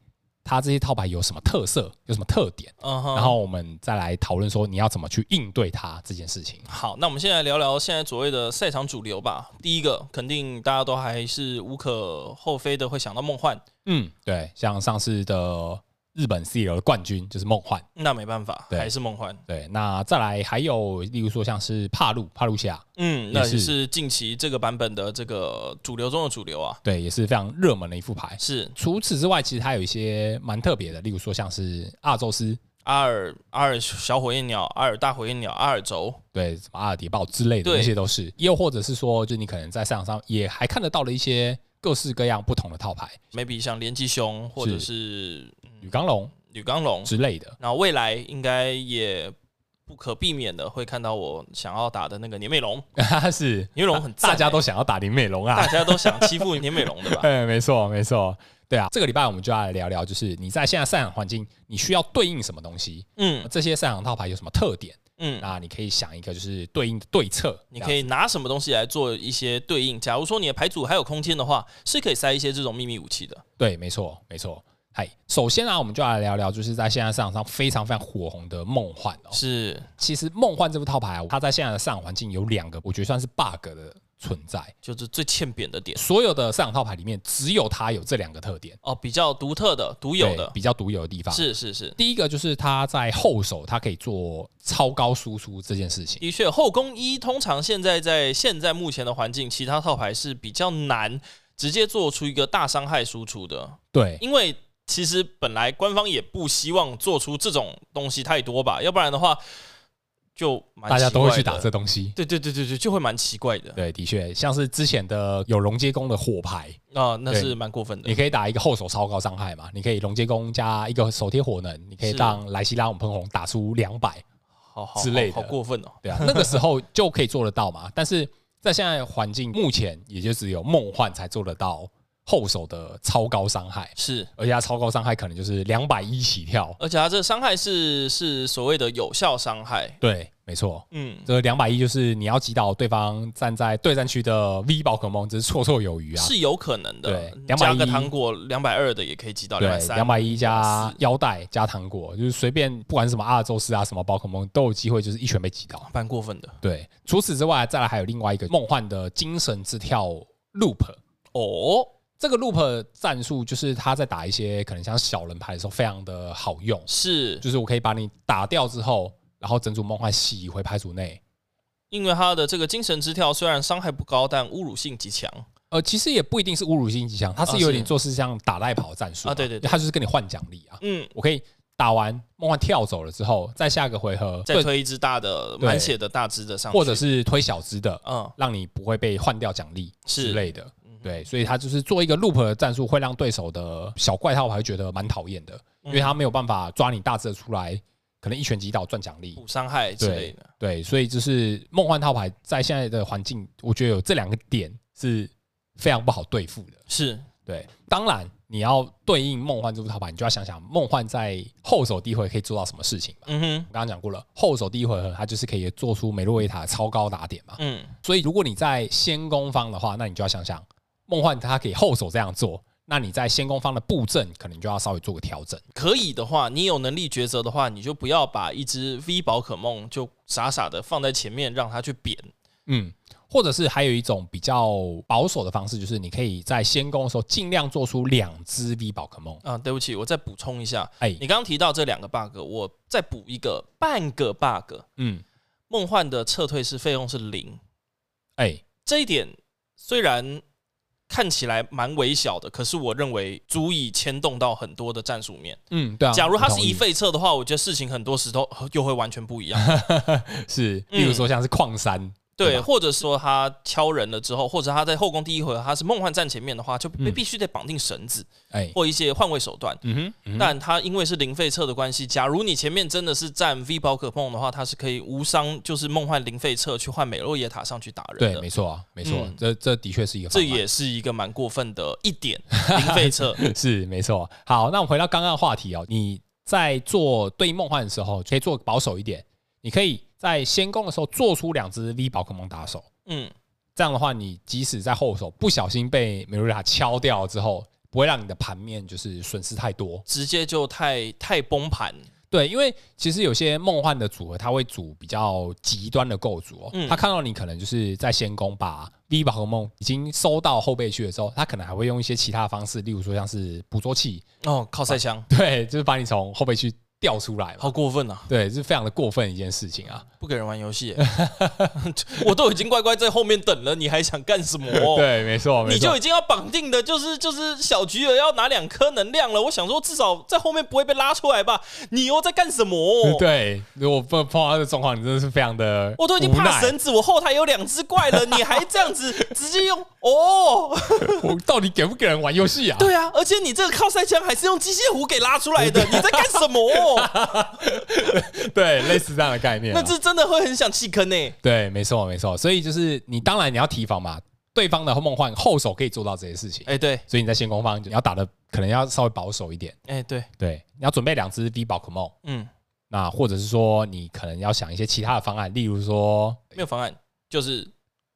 它这些套牌有什么特色，有什么特点，嗯、然后我们再来讨论说你要怎么去应对它这件事情。好，那我们现在聊聊现在所谓的赛场主流吧。第一个，肯定大家都还是无可厚非的会想到梦幻。嗯，对，像上次的。日本 CL 的冠军就是梦幻，那没办法，还是梦幻。对，那再来还有，例如说像是帕路帕路西亚，嗯，那也是近期这个版本的这个主流中的主流啊。对，也是非常热门的一副牌。是，除此之外，其实它有一些蛮特别的，例如说像是阿尔宙斯、阿尔阿尔小火焰鸟、阿尔大火焰鸟、阿尔轴，对，什么阿尔迪豹之类的，那些都是。又或者是说，就你可能在赛场上也还看得到了一些各式各样不同的套牌，maybe 像连击熊或者是。雨刚龙、雨刚龙之类的，然后未来应该也不可避免的会看到我想要打的那个年美龙，是年美龙很、欸，大家都想要打年美龙啊，大家都想欺负年美龙的吧？对，没错，没错，对啊。这个礼拜我们就要来聊聊，就是你在现在赛场环境，你需要对应什么东西？嗯，这些赛场套牌有什么特点？嗯，那你可以想一个就是对应的对策，你可以拿什么东西来做一些对应？假如说你的牌组还有空间的话，是可以塞一些这种秘密武器的。对，没错，没错。嗨，首先啊，我们就来聊聊，就是在现在市场上非常非常火红的梦幻哦。是，其实梦幻这副套牌啊，它在现在的市场环境有两个，我觉得算是 bug 的存在，就是最欠扁的点。所有的市场套牌里面，只有它有这两个特点哦，比较独特的、独有的、比较独有的地方。是是是，第一个就是它在后手，它可以做超高输出这件事情。的确，后宫一通常现在在现在目前的环境，其他套牌是比较难直接做出一个大伤害输出的。对，因为。其实本来官方也不希望做出这种东西太多吧，要不然的话就大家都会去打这东西。对对对对对，就会蛮奇怪的。对，的确，像是之前的有龙接弓的火牌啊，那是蛮过分的。你可以打一个后手超高伤害嘛，你可以龙接弓加一个手贴火能，你可以让莱希拉姆喷红打出两百，之类的，好过分哦。对啊，那个时候就可以做得到嘛。但是在现在环境，目前也就只有梦幻才做得到。后手的超高伤害。是，而且它超高伤害可能就是两百一起跳，而且它这个伤害是是所谓的有效伤害，对，没错，嗯，这两百一就是你要击倒对方站在对战区的 V 宝可梦，这是绰绰有余啊，是有可能的。对，两百一加个糖果，两百二的也可以击倒。对，两百一加腰带加糖果，就是随便不管是什么阿尔宙斯啊，什么宝可梦都有机会，就是一拳被击倒，蛮过分的。对，除此之外，再来还有另外一个梦幻的精神之跳 loop 哦，这个 loop 战术就是他在打一些可能像小人牌的时候非常的好用，是，就是我可以把你打掉之后。然后整组梦幻洗回牌组内，因为他的这个精神之跳虽然伤害不高，但侮辱性极强。呃，其实也不一定是侮辱性极强，他是有点做事像打赖跑战术啊。对对对，他就是跟你换奖励啊。嗯，我可以打完梦幻跳走了之后，再下个回合再推一只大的满血的大只的上，或者是推小只的，嗯，让你不会被换掉奖励之类的。对，所以他就是做一个 loop 的战术，会让对手的小怪套牌觉得蛮讨厌的，因为他没有办法抓你大只的出来。可能一拳击倒赚奖励、补伤害之类的，对，所以就是梦幻套牌在现在的环境，我觉得有这两个点是非常不好对付的。是对，当然你要对应梦幻这副套牌，你就要想想梦幻在后手第一回合可以做到什么事情嘛。嗯哼，我刚刚讲过了，后手第一回合它就是可以做出梅洛维塔超高打点嘛。嗯，所以如果你在先攻方的话，那你就要想想梦幻它可以后手这样做。那你在先攻方的布阵，可能就要稍微做个调整。可以的话，你有能力抉择的话，你就不要把一只 V 宝可梦就傻傻的放在前面，让它去扁。嗯，或者是还有一种比较保守的方式，就是你可以在先攻的时候尽量做出两只 V 宝可梦。啊，对不起，我再补充一下。哎，你刚刚提到这两个 bug，我再补一个半个 bug。嗯，梦幻的撤退是费用是零。哎，这一点虽然。看起来蛮微小的，可是我认为足以牵动到很多的战术面。嗯，对啊。假如它是一费撤的话，我觉得事情很多时候 又会完全不一样。是，比如说像是矿山。嗯对，或者说他敲人了之后，或者他在后宫第一回合他是梦幻站前面的话，就必必须得绑定绳子，哎，或一些换位手段。嗯哼，嗯哼，但他因为是零费策的关系，假如你前面真的是站 V 宝可梦的话，他是可以无伤，就是梦幻零费策去换美洛耶塔上去打人的。对，没错啊，没错，嗯、这这的确是一个，这也是一个蛮过分的一点，零费策 是没错。好，那我们回到刚刚的话题哦，你在做对应梦幻的时候，可以做保守一点，你可以在先攻的时候做出两只 V 宝可梦打手。嗯，这样的话，你即使在后手不小心被美瑞塔敲掉之后，不会让你的盘面就是损失太多，直接就太太崩盘。对，因为其实有些梦幻的组合，他会组比较极端的构筑哦。他看到你可能就是在先攻把 V 宝可梦已经收到后备区的时候，他可能还会用一些其他的方式，例如说像是捕捉器哦，靠塞枪，对，就是把你从后备区。掉出来，好过分啊！对，是非常的过分一件事情啊！不给人玩游戏，我都已经乖乖在后面等了，你还想干什么？对，没错，你就已经要绑定的，就是就是小菊儿要拿两颗能量了。我想说，至少在后面不会被拉出来吧？你又在干什么？对，如果碰碰到这个状况，你真的是非常的……我都已经怕绳子，我后台有两只怪了，你还这样子直接用哦？我到底给不给人玩游戏啊？对啊，而且你这个靠塞枪还是用机械虎给拉出来的，你在干什么？对，类似这样的概念，那这真的会很想弃坑呢。对，没错，没错。所以就是你当然你要提防嘛，对方的梦幻后手可以做到这些事情。哎，对。所以你在先攻方你要打的可能要稍微保守一点。哎，对，对，你要准备两只 V 宝可梦。嗯，那或者是说你可能要想一些其他的方案，例如说没有方案，就是。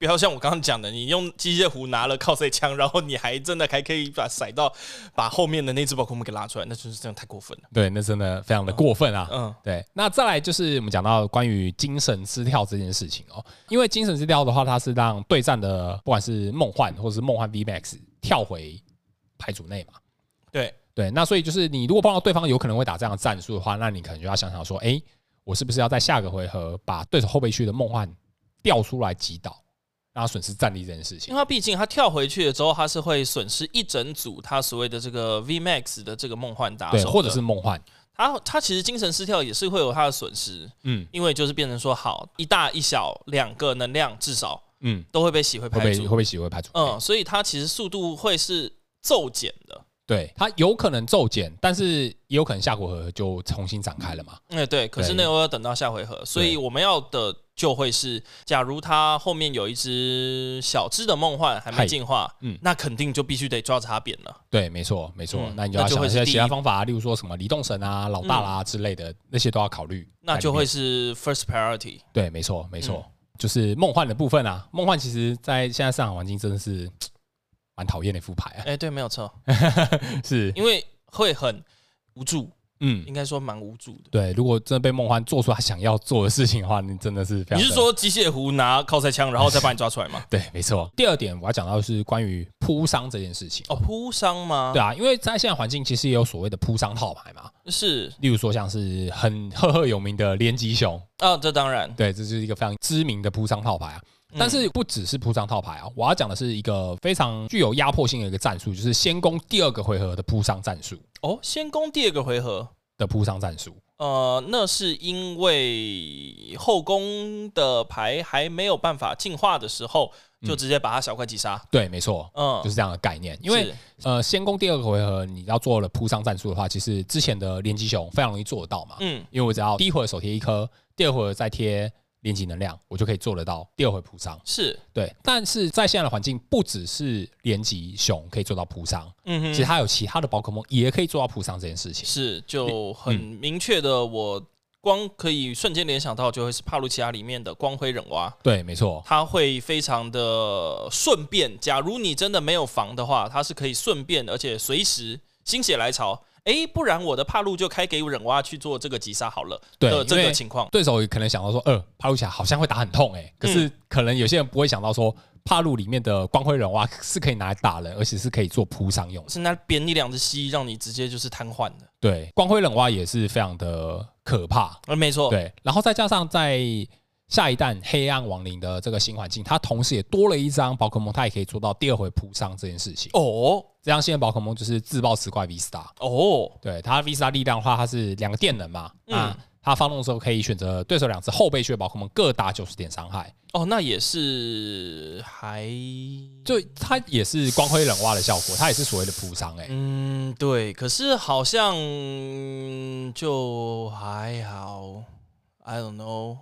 不要像我刚刚讲的，你用机械壶拿了靠塞枪，然后你还真的还可以把甩到把后面的那只宝可梦给拉出来，那就是真的太过分了。对，那真的非常的过分啊。嗯，对。那再来就是我们讲到关于精神失调这件事情哦，因为精神失调的话，它是让对战的不管是梦幻或者是梦幻 VMAX 跳回牌组内嘛。对对，那所以就是你如果碰到对方有可能会打这样的战术的话，那你可能就要想想说，哎，我是不是要在下个回合把对手后备区的梦幻调出来击倒？让他损失战力这件事情，因为他毕竟他跳回去了之后，他是会损失一整组他所谓的这个 V Max 的这个梦幻打手，或者是梦幻，他他其实精神失跳也是会有他的损失，嗯，因为就是变成说好一大一小两个能量至少，嗯，都会被洗回牌组，会被洗回牌组，嗯，所以他其实速度会是骤减的，对，他有可能骤减，但是也有可能下回合就重新展开了嘛，哎对，可是那又要等到下回合，所以我们要的。就会是，假如它后面有一只小只的梦幻还没进化，嗯，那肯定就必须得抓着它扁了。对，没错，没错。嗯、那你就要想一些其他方法，例如说什么离动神啊、老大啦、啊、之类的，嗯、那些都要考虑。那就会是 first priority。对，没错，没错，嗯、就是梦幻的部分啊。梦幻其实在现在市场环境真的是蛮讨厌的副牌啊。哎、欸，对，没有错，是因为会很无助。嗯，应该说蛮无助的。对，如果真的被梦幻做出他想要做的事情的话，你真的是非常。你是说机械狐拿靠塞枪，然后再把你抓出来吗？对，没错。第二点我要讲到的是关于扑伤这件事情。哦，扑伤吗？对啊，因为在现在环境其实也有所谓的扑伤套牌嘛。是，例如说像是很赫赫有名的连击熊。哦，这当然。对，这是一个非常知名的扑伤套牌啊。但是不只是铺张套牌啊，我要讲的是一个非常具有压迫性的一个战术，就是先攻第二个回合的铺张战术。哦，先攻第二个回合。的铺张战术，呃，那是因为后宫的牌还没有办法进化的时候，就直接把它小块击杀。对，没错，嗯，就是这样的概念。因为呃，先攻第二个回合，你要做了铺上战术的话，其实之前的连击熊非常容易做得到嘛。嗯，因为我只要第一回合手贴一颗，第二回合再贴。连击能量，我就可以做得到第二回铺伤，是对。但是在现在的环境，不只是连级熊可以做到铺伤，嗯哼，其实它有其他的宝可梦也可以做到铺伤这件事情。是，就很明确的，我光可以瞬间联想到，就会是帕路奇亚里面的光辉忍蛙。对，没错，它会非常的顺便。假如你真的没有防的话，它是可以顺便，而且随时心血来潮。哎，不然我的帕路就开给忍蛙去做这个击杀好了。对，这个情况，对手可能想到说，呃，帕路起来好像会打很痛，哎，可是可能有些人不会想到说，帕路里面的光辉忍蛙是可以拿来打人，而且是可以做铺伤用，是拿扁你两只蜥，让你直接就是瘫痪的。对，光辉忍蛙也是非常的可怕。呃，没错。对，然后再加上在下一弹黑暗亡灵的这个新环境，它同时也多了一张宝可梦，它也可以做到第二回扑伤这件事情。哦。这张新的宝可梦就是自爆磁怪 V Star 哦，对，它 V Star 力量的话，它是两个电能嘛，嗯，它发动的时候可以选择对手两只后备区的宝可梦各打九十点伤害。哦，那也是还就它也是光辉冷蛙的效果，它也是所谓的扑伤哎。嗯，对，可是好像就还好，I don't know，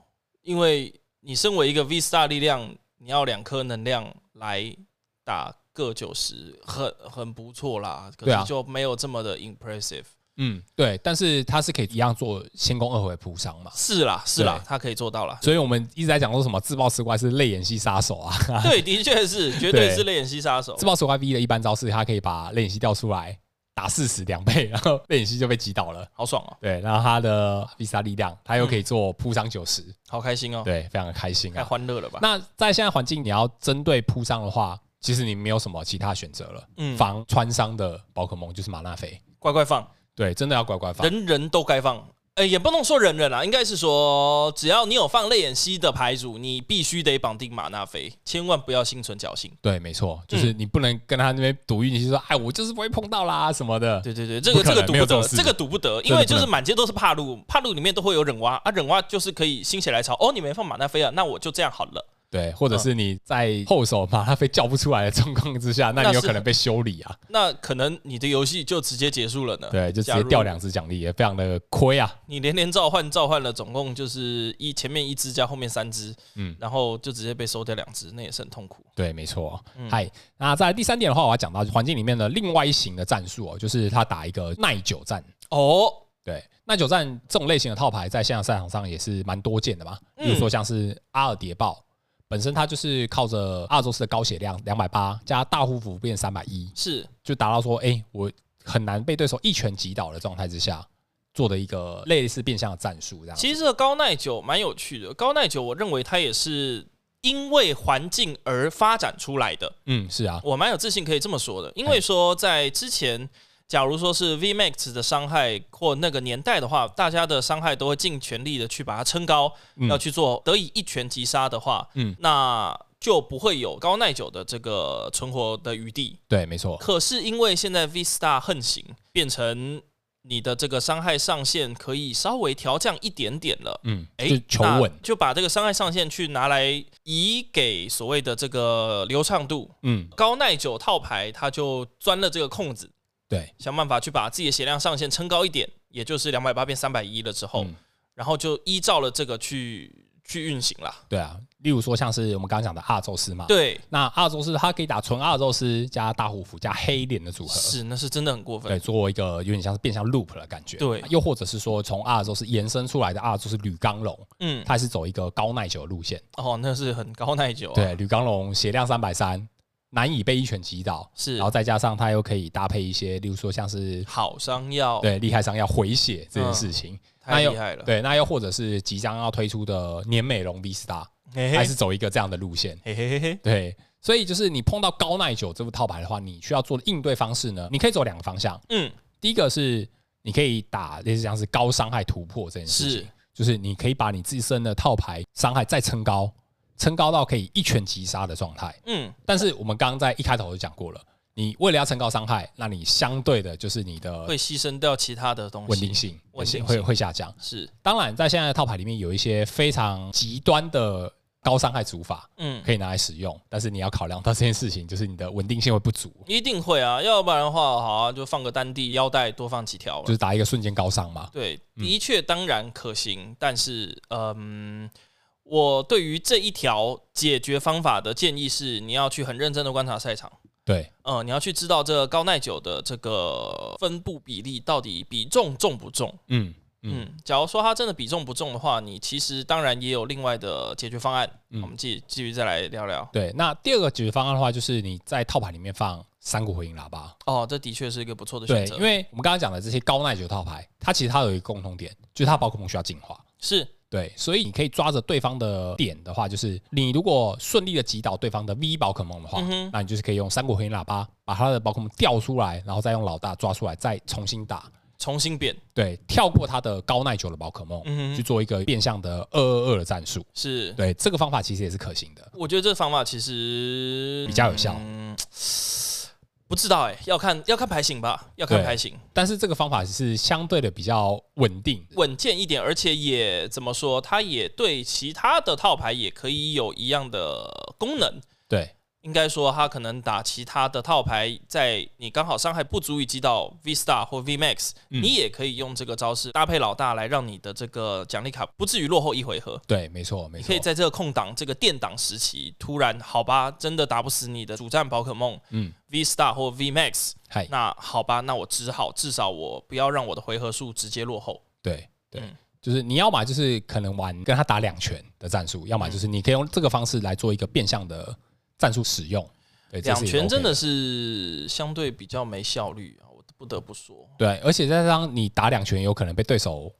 因为你身为一个 V Star 力量，你要两颗能量来打。各九十很很不错啦，可是就没有这么的 impressive。嗯，对，但是他是可以一样做先攻二回扑伤嘛？是啦，是啦，他可以做到啦。所以我们一直在讲说什么自爆石怪是泪眼系杀手啊？对，的确是，绝对是泪眼系杀手。自爆石怪 V 的一般招式，他可以把泪眼系调出来打四十两倍，然后贝影西就被击倒了，好爽哦。对，然后他的必杀力量，他又可以做铺伤九十，好开心哦。对，非常的开心啊，太欢乐了吧？那在现在环境，你要针对铺伤的话。其实你没有什么其他选择了，嗯，防穿伤的宝可梦就是马纳菲，乖乖放，对，真的要乖乖放，人人都该放，哎，也不能说人人啊，应该是说只要你有放泪眼蜥的牌组，你必须得绑定马纳菲，千万不要心存侥幸。对，没错，就是你不能跟他那边赌运气，说哎，我就是不会碰到啦什么的。对对对，这个这个赌不得，这个赌不得，因为就是满街都是帕路，帕路里面都会有忍蛙啊，忍蛙就是可以心血来潮，哦，你没放马纳菲啊，那我就这样好了。对，或者是你在后手马纳菲叫不出来的状况之下，那你有可能被修理啊。那可能你的游戏就直接结束了呢。对，就直接掉两只奖励，也非常的亏啊。你连连召唤召唤了，总共就是一前面一只加后面三只，嗯，然后就直接被收掉两只，那也是很痛苦。对，没错。嗨、嗯，那在第三点的话，我要讲到环境里面的另外一型的战术哦，就是他打一个耐久战哦。对，耐久战这种类型的套牌，在现在赛场上也是蛮多见的嘛。比如说像是阿尔迭豹。本身它就是靠着阿尔宙斯的高血量两百八加大护符变三百一，是就达到说，哎、欸，我很难被对手一拳击倒的状态之下做的一个类似变相的战术。这样，其实这个高耐久蛮有趣的。高耐久，我认为它也是因为环境而发展出来的。嗯，是啊，我蛮有自信可以这么说的，因为说在之前。假如说是 VMAX 的伤害或那个年代的话，大家的伤害都会尽全力的去把它撑高，嗯、要去做得以一拳击杀的话，嗯，那就不会有高耐久的这个存活的余地。对，没错。可是因为现在 V Star 横行，变成你的这个伤害上限可以稍微调降一点点了。嗯，哎，求稳，就把这个伤害上限去拿来移给所谓的这个流畅度。嗯，高耐久套牌它就钻了这个空子。对，想办法去把自己的血量上限撑高一点，也就是两百八变三百一了之后，嗯、然后就依照了这个去去运行啦。对啊，例如说像是我们刚刚讲的阿尔宙斯嘛，对，那阿尔宙斯它可以打纯阿尔宙斯加大护符加黑脸的组合，是，那是真的很过分。对，做一个有点像是变相 loop 的感觉。对，又或者是说从阿尔宙斯延伸出来的阿尔宙斯铝钢龙，嗯，它还是走一个高耐久的路线。哦，那是很高耐久啊。对，铝钢龙血量三百三。难以被一拳击倒，是，然后再加上它又可以搭配一些，例如说像是好伤药，对，厉害伤药回血这件事情，嗯、太厉害了。对，那又或者是即将要推出的年美容 V Star，还是走一个这样的路线。嘿嘿嘿嘿，对，所以就是你碰到高耐久这副套牌的话，你需要做的应对方式呢，你可以走两个方向。嗯，第一个是你可以打类似像是高伤害突破这件事情，是，就是你可以把你自身的套牌伤害再撑高。撑高到可以一拳击杀的状态，嗯，但是我们刚刚在一开头就讲过了，你为了要撑高伤害，那你相对的就是你的会牺牲掉其他的东西，稳定性会会会下降。是，当然在现在的套牌里面有一些非常极端的高伤害组法，嗯，可以拿来使用，但是你要考量到这件事情，就是你的稳定性会不足。一定会啊，要不然的话，好啊，就放个单地腰带多放几条，就是打一个瞬间高伤嘛。对，的确当然可行，但是嗯。我对于这一条解决方法的建议是，你要去很认真的观察赛场。对，嗯，你要去知道这个高耐久的这个分布比例到底比重重不重。嗯嗯，嗯，假如说它真的比重不重的话，你其实当然也有另外的解决方案。嗯，我们继继续再来聊聊。对，那第二个解决方案的话，就是你在套牌里面放三股回音喇叭。哦，这的确是一个不错的选择。对，因为我们刚刚讲的这些高耐久套牌，它其实它有一个共同点，就是它宝可梦需要进化。是。对，所以你可以抓着对方的点的话，就是你如果顺利的击倒对方的 V 宝可梦的话，嗯、那你就是可以用三股回音喇叭把他的宝可梦调出来，然后再用老大抓出来，再重新打，重新变。对，跳过他的高耐久的宝可梦，嗯、去做一个变相的二二二的战术。是对，这个方法其实也是可行的。我觉得这个方法其实比较有效。嗯不知道哎、欸，要看要看牌型吧，要看牌型。但是这个方法是相对的比较稳定、稳健一点，而且也怎么说，它也对其他的套牌也可以有一样的功能。对。应该说，他可能打其他的套牌，在你刚好伤害不足以击倒 V Star 或 V Max，嗯，你也可以用这个招式搭配老大来让你的这个奖励卡不至于落后一回合。对，没错，没错。你可以在这个空档、这个垫档时期，突然好吧，真的打不死你的主战宝可梦，嗯，V Star 或 V Max，那好吧，那我只好至少我不要让我的回合数直接落后。对对，嗯，就是你要么就是可能玩跟他打两拳的战术，要么就是你可以用这个方式来做一个变相的。战术使用，对两拳真的是相对比较没效率啊，我不得不说。对，而且再加上你打两拳，有可能被对手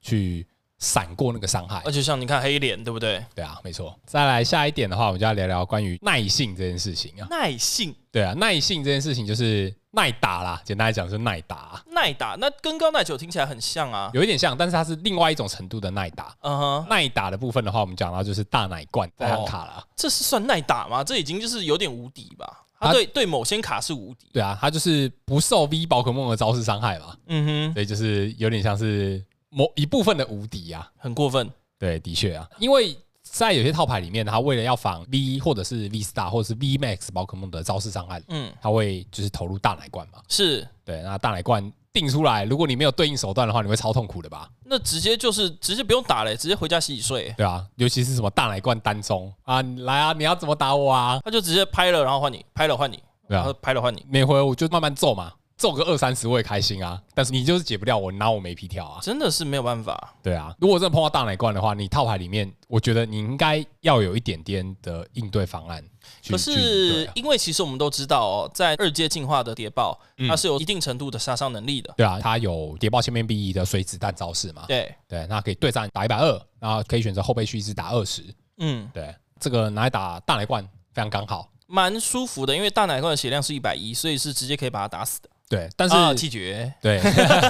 去闪过那个伤害。而且像你看黑脸，对不对？对啊，没错。再来下一点的话，我们就要聊聊关于耐性这件事情啊。耐性，对啊，耐性这件事情就是。耐打啦，简单来讲是耐打。耐打，那跟高耐久听起来很像啊，有一点像，但是它是另外一种程度的耐打。嗯哼，耐打的部分的话，我们讲到就是大奶罐在卡了。这是算耐打吗？这已经就是有点无敌吧？它对对某些卡是无敌。对啊，它就是不受 V 宝可梦的招式伤害嘛。嗯哼，所以就是有点像是某一部分的无敌啊，很过分。对，的确啊，因为。在有些套牌里面，他为了要防 V 或者是 V Star 或者是 V Max 宝可梦的招式伤害，嗯，他会就是投入大奶罐嘛。是对，那大奶罐定出来，如果你没有对应手段的话，你会超痛苦的吧？那直接就是直接不用打嘞，直接回家洗洗睡。对啊，尤其是什么大奶罐单中啊，来啊，你要怎么打我啊？他就直接拍了，然后换你，拍了换你，对啊，拍了换你，每回我就慢慢揍嘛。揍个二三十我也开心啊，但是你就是解不掉我，拿我没皮条啊，真的是没有办法。对啊，如果真的碰到大奶罐的话，你套牌里面，我觉得你应该要有一点点的应对方案。可是因为其实我们都知道哦，在二阶进化的谍报，它是有一定程度的杀伤能力的。对啊，它有谍报千面 B 的水子弹招式嘛？对对，那可以对战打一百二，然后可以选择后备蓄值打二十。嗯，对，这个拿来打大奶罐非常刚好，蛮舒服的，因为大奶罐的血量是一百一，所以是直接可以把它打死的。对，但是气绝，对，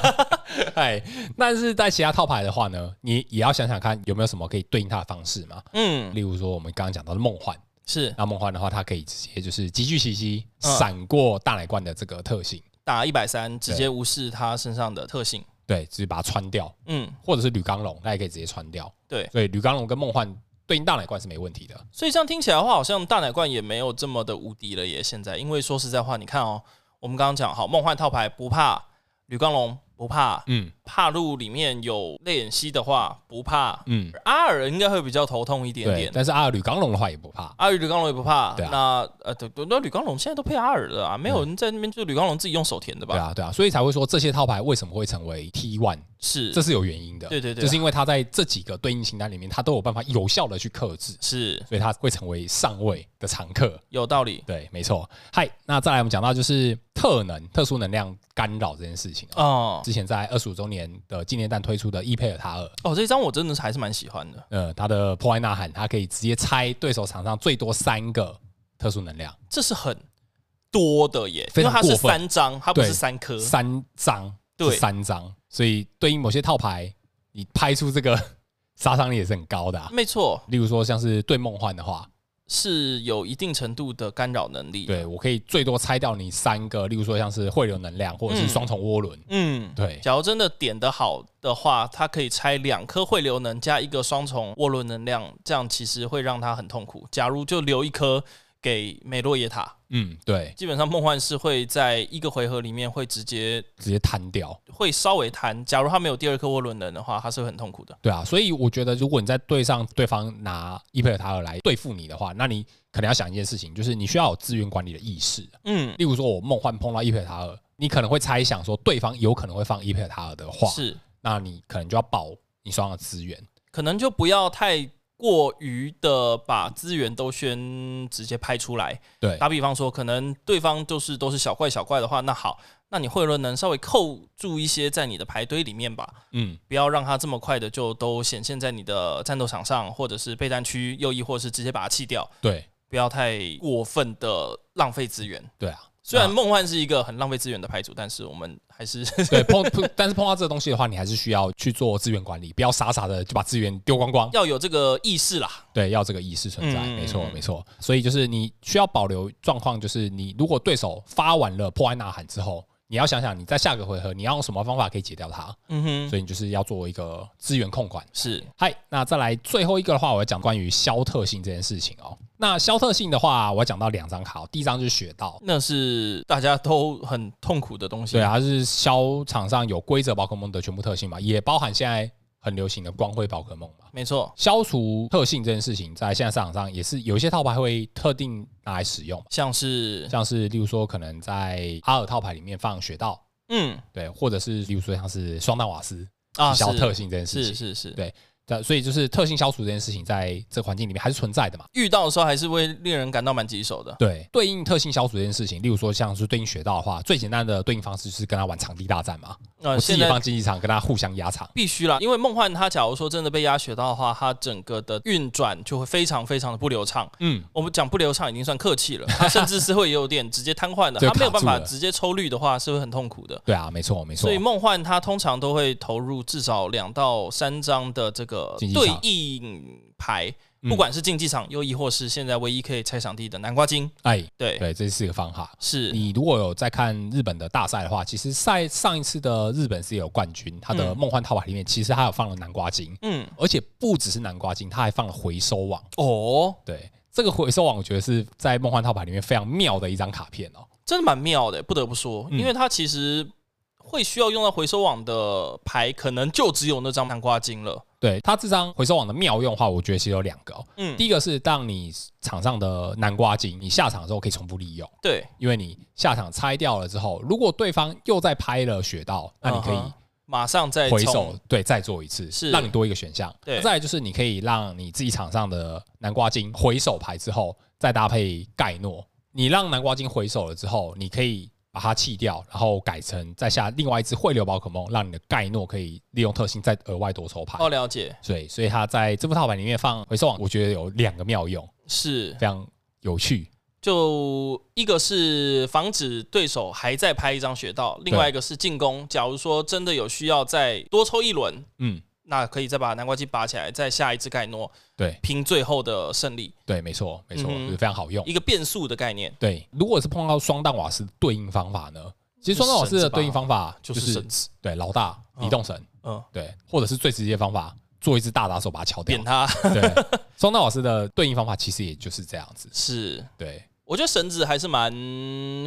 哎，但是在其他套牌的话呢，你也要想想看有没有什么可以对应它的方式嘛。嗯，例如说我们刚刚讲到的梦幻，是，那梦幻的话，它可以直接就是极具袭击，闪过大奶罐的这个特性，打一百三，直接无视它身上的特性，对，直接把它穿掉。嗯，或者是铝钢龙，它也可以直接穿掉。对，所以铝钢龙跟梦幻对应大奶罐是没问题的。所以这样听起来的话，好像大奶罐也没有这么的无敌了耶。现在，因为说实在话，你看哦。我们刚刚讲好，梦幻套牌不怕吕刚龙，不怕，嗯，帕路里面有泪眼蜥的话不怕，嗯，阿尔应该会比较头痛一点点，但是阿尔吕刚龙的话也不怕，阿尔吕刚龙也不怕，对啊，那呃，对对，那吕刚龙现在都配阿尔了啊，没有人在那边就吕刚龙自己用手填的吧？对啊，对啊，所以才会说这些套牌为什么会成为 T one，是，这是有原因的，对对对，就是因为他在这几个对应清单里面，他都有办法有效的去克制，是，所以他会成为上位的常客，有道理，对，没错。嗨，那再来我们讲到就是特能、特殊能量干扰这件事情哦，之前在二十五周年的纪念弹推出的伊佩尔塔尔哦，这一张我真的是还是蛮喜欢的。呃，它的破坏呐喊，它可以直接拆对手场上最多三个特殊能量，这是很多的耶，因为它是三张，它不是三颗，三张，对，三张，所以对应某些套牌，你拍出这个 杀伤力也是很高的，没错。例如说像是对梦幻的话。是有一定程度的干扰能力。对，我可以最多拆掉你三个，例如说像是汇流能量或者是双重涡轮。嗯，对。假如真的点得好的话，它可以拆两颗汇流能加一个双重涡轮能量，这样其实会让它很痛苦。假如就留一颗。给梅洛耶塔，嗯，对，基本上梦幻是会在一个回合里面会直接直接弹掉，会稍微弹。假如他没有第二颗涡轮人的话，他是会很痛苦的。对啊，所以我觉得如果你在对上对方拿伊佩尔塔尔来对付你的话，那你可能要想一件事情，就是你需要有资源管理的意识。嗯，例如说我梦幻碰到伊佩尔塔尔，你可能会猜想说对方有可能会放伊佩尔塔尔的话，是，那你可能就要保你双方的资源，可能就不要太。过于的把资源都先直接拍出来，对，打比方说，可能对方就是都是小怪小怪的话，那好，那你会轮能稍微扣住一些在你的牌堆里面吧，嗯，不要让它这么快的就都显现在你的战斗场上，或者是备战区，又亦或是直接把它弃掉，对，不要太过分的浪费资源，对啊。虽然梦幻是一个很浪费资源的牌组，但是我们还是对碰 碰，但是碰到这个东西的话，你还是需要去做资源管理，不要傻傻的就把资源丢光光，要有这个意识啦。对，要这个意识存在，没错没错。所以就是你需要保留状况，就是你如果对手发完了破案呐喊之后。你要想想你在下个回合你要用什么方法可以解掉它，嗯哼，所以你就是要做一个资源控管。是，嗨，那再来最后一个的话，我要讲关于消特性这件事情哦。那消特性的话，我要讲到两张卡，哦第一张就是雪道，那是大家都很痛苦的东西。对啊，它是消场上有规则宝可梦的全部特性嘛，也包含现在。很流行的光辉宝可梦嘛，没错。消除特性这件事情，在现在市场上也是有一些套牌会特定拿来使用，像是像是例如说可能在阿尔套牌里面放雪道，嗯，对，或者是例如说像是双蛋瓦斯啊，消特性这件事情，是是是，对。所以就是特性消除这件事情，在这个环境里面还是存在的嘛。遇到的时候还是会令人感到蛮棘手的。对，对应特性消除这件事情，例如说像是对应雪道的话，最简单的对应方式就是跟他玩场地大战嘛。呃，我自己放竞技场跟他互相压场，必须啦。因为梦幻他假如说真的被压雪道的话，他整个的运转就会非常非常的不流畅。嗯，我们讲不流畅已经算客气了，他甚至是会有点直接瘫痪的。他没有办法直接抽绿的话，是会很痛苦的。对啊，没错没错。所以梦幻他通常都会投入至少两到三张的这个对应。牌，不管是竞技场，又亦或是现在唯一可以拆场地的南瓜晶，哎，对。对，这是一个方法。是。你如果有在看日本的大赛的话，其实赛上一次的日本是有冠军，他的梦幻套牌里面其实他有放了南瓜晶，嗯，而且不只是南瓜晶，他还放了回收网。哦，对，这个回收网我觉得是在梦幻套牌里面非常妙的一张卡片哦，真的蛮妙的，不得不说，因为它其实会需要用到回收网的牌，可能就只有那张南瓜晶了。对，它这张回收网的妙用的话，我觉得其实有两个。嗯，第一个是当你场上的南瓜晶，你下场的时候可以重复利用。对，因为你下场拆掉了之后，如果对方又再拍了雪道，那你可以马上再回手，对，再做一次，是让你多一个选项。对，再来就是你可以让你自己场上的南瓜晶回手牌之后，再搭配盖诺。你让南瓜晶回手了之后，你可以。把它弃掉，然后改成再下另外一只汇流宝可梦，让你的盖诺可以利用特性再额外多抽牌。哦，了解。对，所以它在这副套牌里面放回收网，我觉得有两个妙用，是非常有趣。就一个是防止对手还在拍一张雪道，另外一个是进攻。假如说真的有需要再多抽一轮，嗯。那可以再把南瓜机拔起来，再下一次盖诺，对，拼最后的胜利。对，没错，没错，嗯、就是非常好用，一个变数的概念。对，如果是碰到双蛋瓦斯对应方法呢？其实双蛋瓦斯的对应方法就是绳子，对，老大移动绳，嗯，对，或者是最直接的方法，做一只大打手把它敲掉，扁它。对，双蛋瓦斯的对应方法其实也就是这样子。是，对。我觉得绳子还是蛮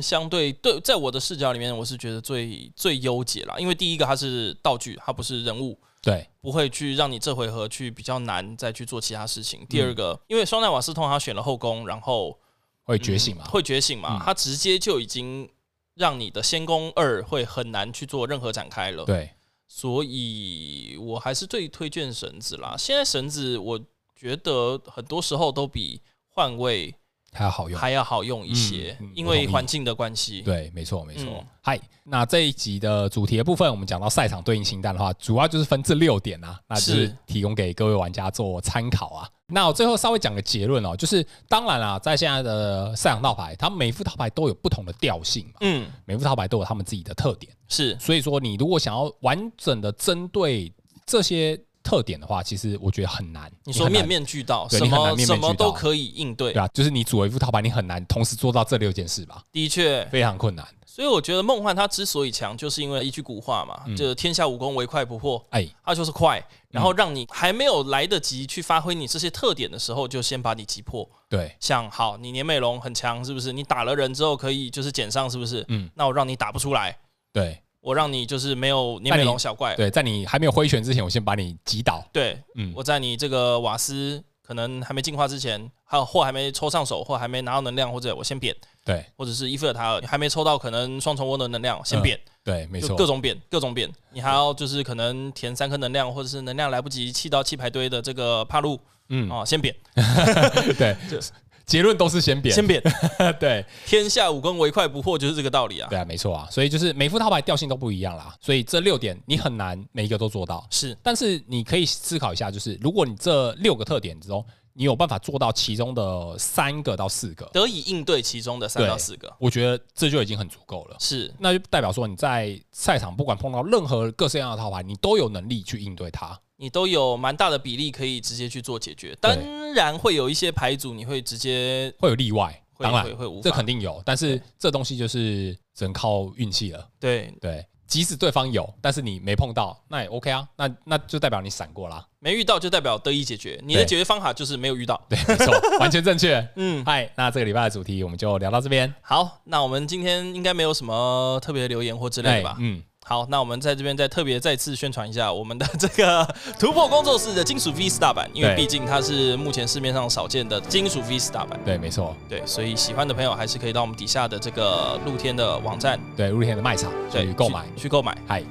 相对对，在我的视角里面，我是觉得最最优解啦。因为第一个它是道具，它不是人物，对，不会去让你这回合去比较难再去做其他事情。第二个，嗯、因为双奈瓦斯通他选了后宫，然后会觉醒嘛，会觉醒嘛，他、嗯、直接就已经让你的先攻二会很难去做任何展开了。对，所以我还是最推荐绳子啦。现在绳子我。觉得很多时候都比换位还要好用，还要好用一些，嗯嗯、因为环境的关系。对，没错，没错。嗨、嗯，那这一集的主题的部分，我们讲到赛场对应清单的话，主要就是分这六点啊，那就是提供给各位玩家做参考啊。那我最后稍微讲个结论哦，就是当然啦，在现在的赛场套牌，它每副套牌都有不同的调性嘛，嗯，每副套牌都有他们自己的特点，是。所以说，你如果想要完整的针对这些。特点的话，其实我觉得很难。你说面面俱到，什么什么都可以应对，对啊，就是你组为一副套牌，你很难同时做到这六件事吧？的确，非常困难。所以我觉得梦幻它之所以强，就是因为一句古话嘛，嗯、就是天下武功唯快不破。哎，它就是快，然后让你还没有来得及去发挥你这些特点的时候，就先把你击破。对，像好，你年美龙很强，是不是？你打了人之后可以就是减伤，是不是？嗯，那我让你打不出来。对。我让你就是没有年美龙小怪，对，在你还没有挥拳之前，我先把你击倒。对，嗯，我在你这个瓦斯可能还没进化之前，还有或还没抽上手，或还没拿到能量，或者我先扁。对，或者是伊菲尔塔尔还没抽到可能双重涡轮能量，先扁。嗯、对，没错，各种扁，各种扁。你还要就是可能填三颗能量，或者是能量来不及弃到气排堆的这个帕路，嗯啊，先扁。对，就是。结论都是先扁，先扁，对，天下武功唯快不破就是这个道理啊。对啊，没错啊，所以就是每副套牌调性都不一样啦，所以这六点你很难每一个都做到。是，但是你可以思考一下，就是如果你这六个特点之中，你有办法做到其中的三个到四个，得以应对其中的三到四个，我觉得这就已经很足够了。是，那就代表说你在赛场不管碰到任何各式各样的套牌，你都有能力去应对它。你都有蛮大的比例可以直接去做解决，当然会有一些牌组你会直接会有例外，会当然会会无法，这肯定有，但是这东西就是只能靠运气了。对对，即使对方有，但是你没碰到，那也 OK 啊，那那就代表你闪过啦，没遇到就代表得以解决，你的解决方法就是没有遇到，对，没错，完全正确。嗯，嗨，那这个礼拜的主题我们就聊到这边。好，那我们今天应该没有什么特别的留言或之类的吧？嗯。好，那我们在这边再特别再次宣传一下我们的这个 突破工作室的金属 V 四大版，因为毕竟它是目前市面上少见的金属 V 四大版。对，没错。对，所以喜欢的朋友还是可以到我们底下的这个露天的网站，对，露天的卖场去购买，去购买。嗨，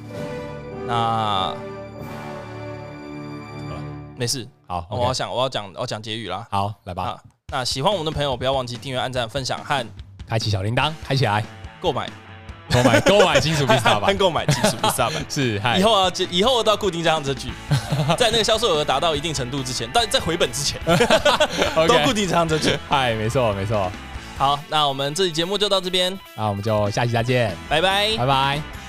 那没事。好，我要想，我要讲，我要讲结语啦。好，来吧。那喜欢我们的朋友不要忘记订阅、按赞、分享和开启小铃铛，开起来，购买。购买购买金属披萨版，购买金属披萨吧 是。以后啊，以后都要固定加上这句，在那个销售额达到一定程度之前，但在回本之前，都固定加上这句。嗨，没错没错。好，那我们这期节目就到这边，那我们就下期再见，拜拜，拜拜。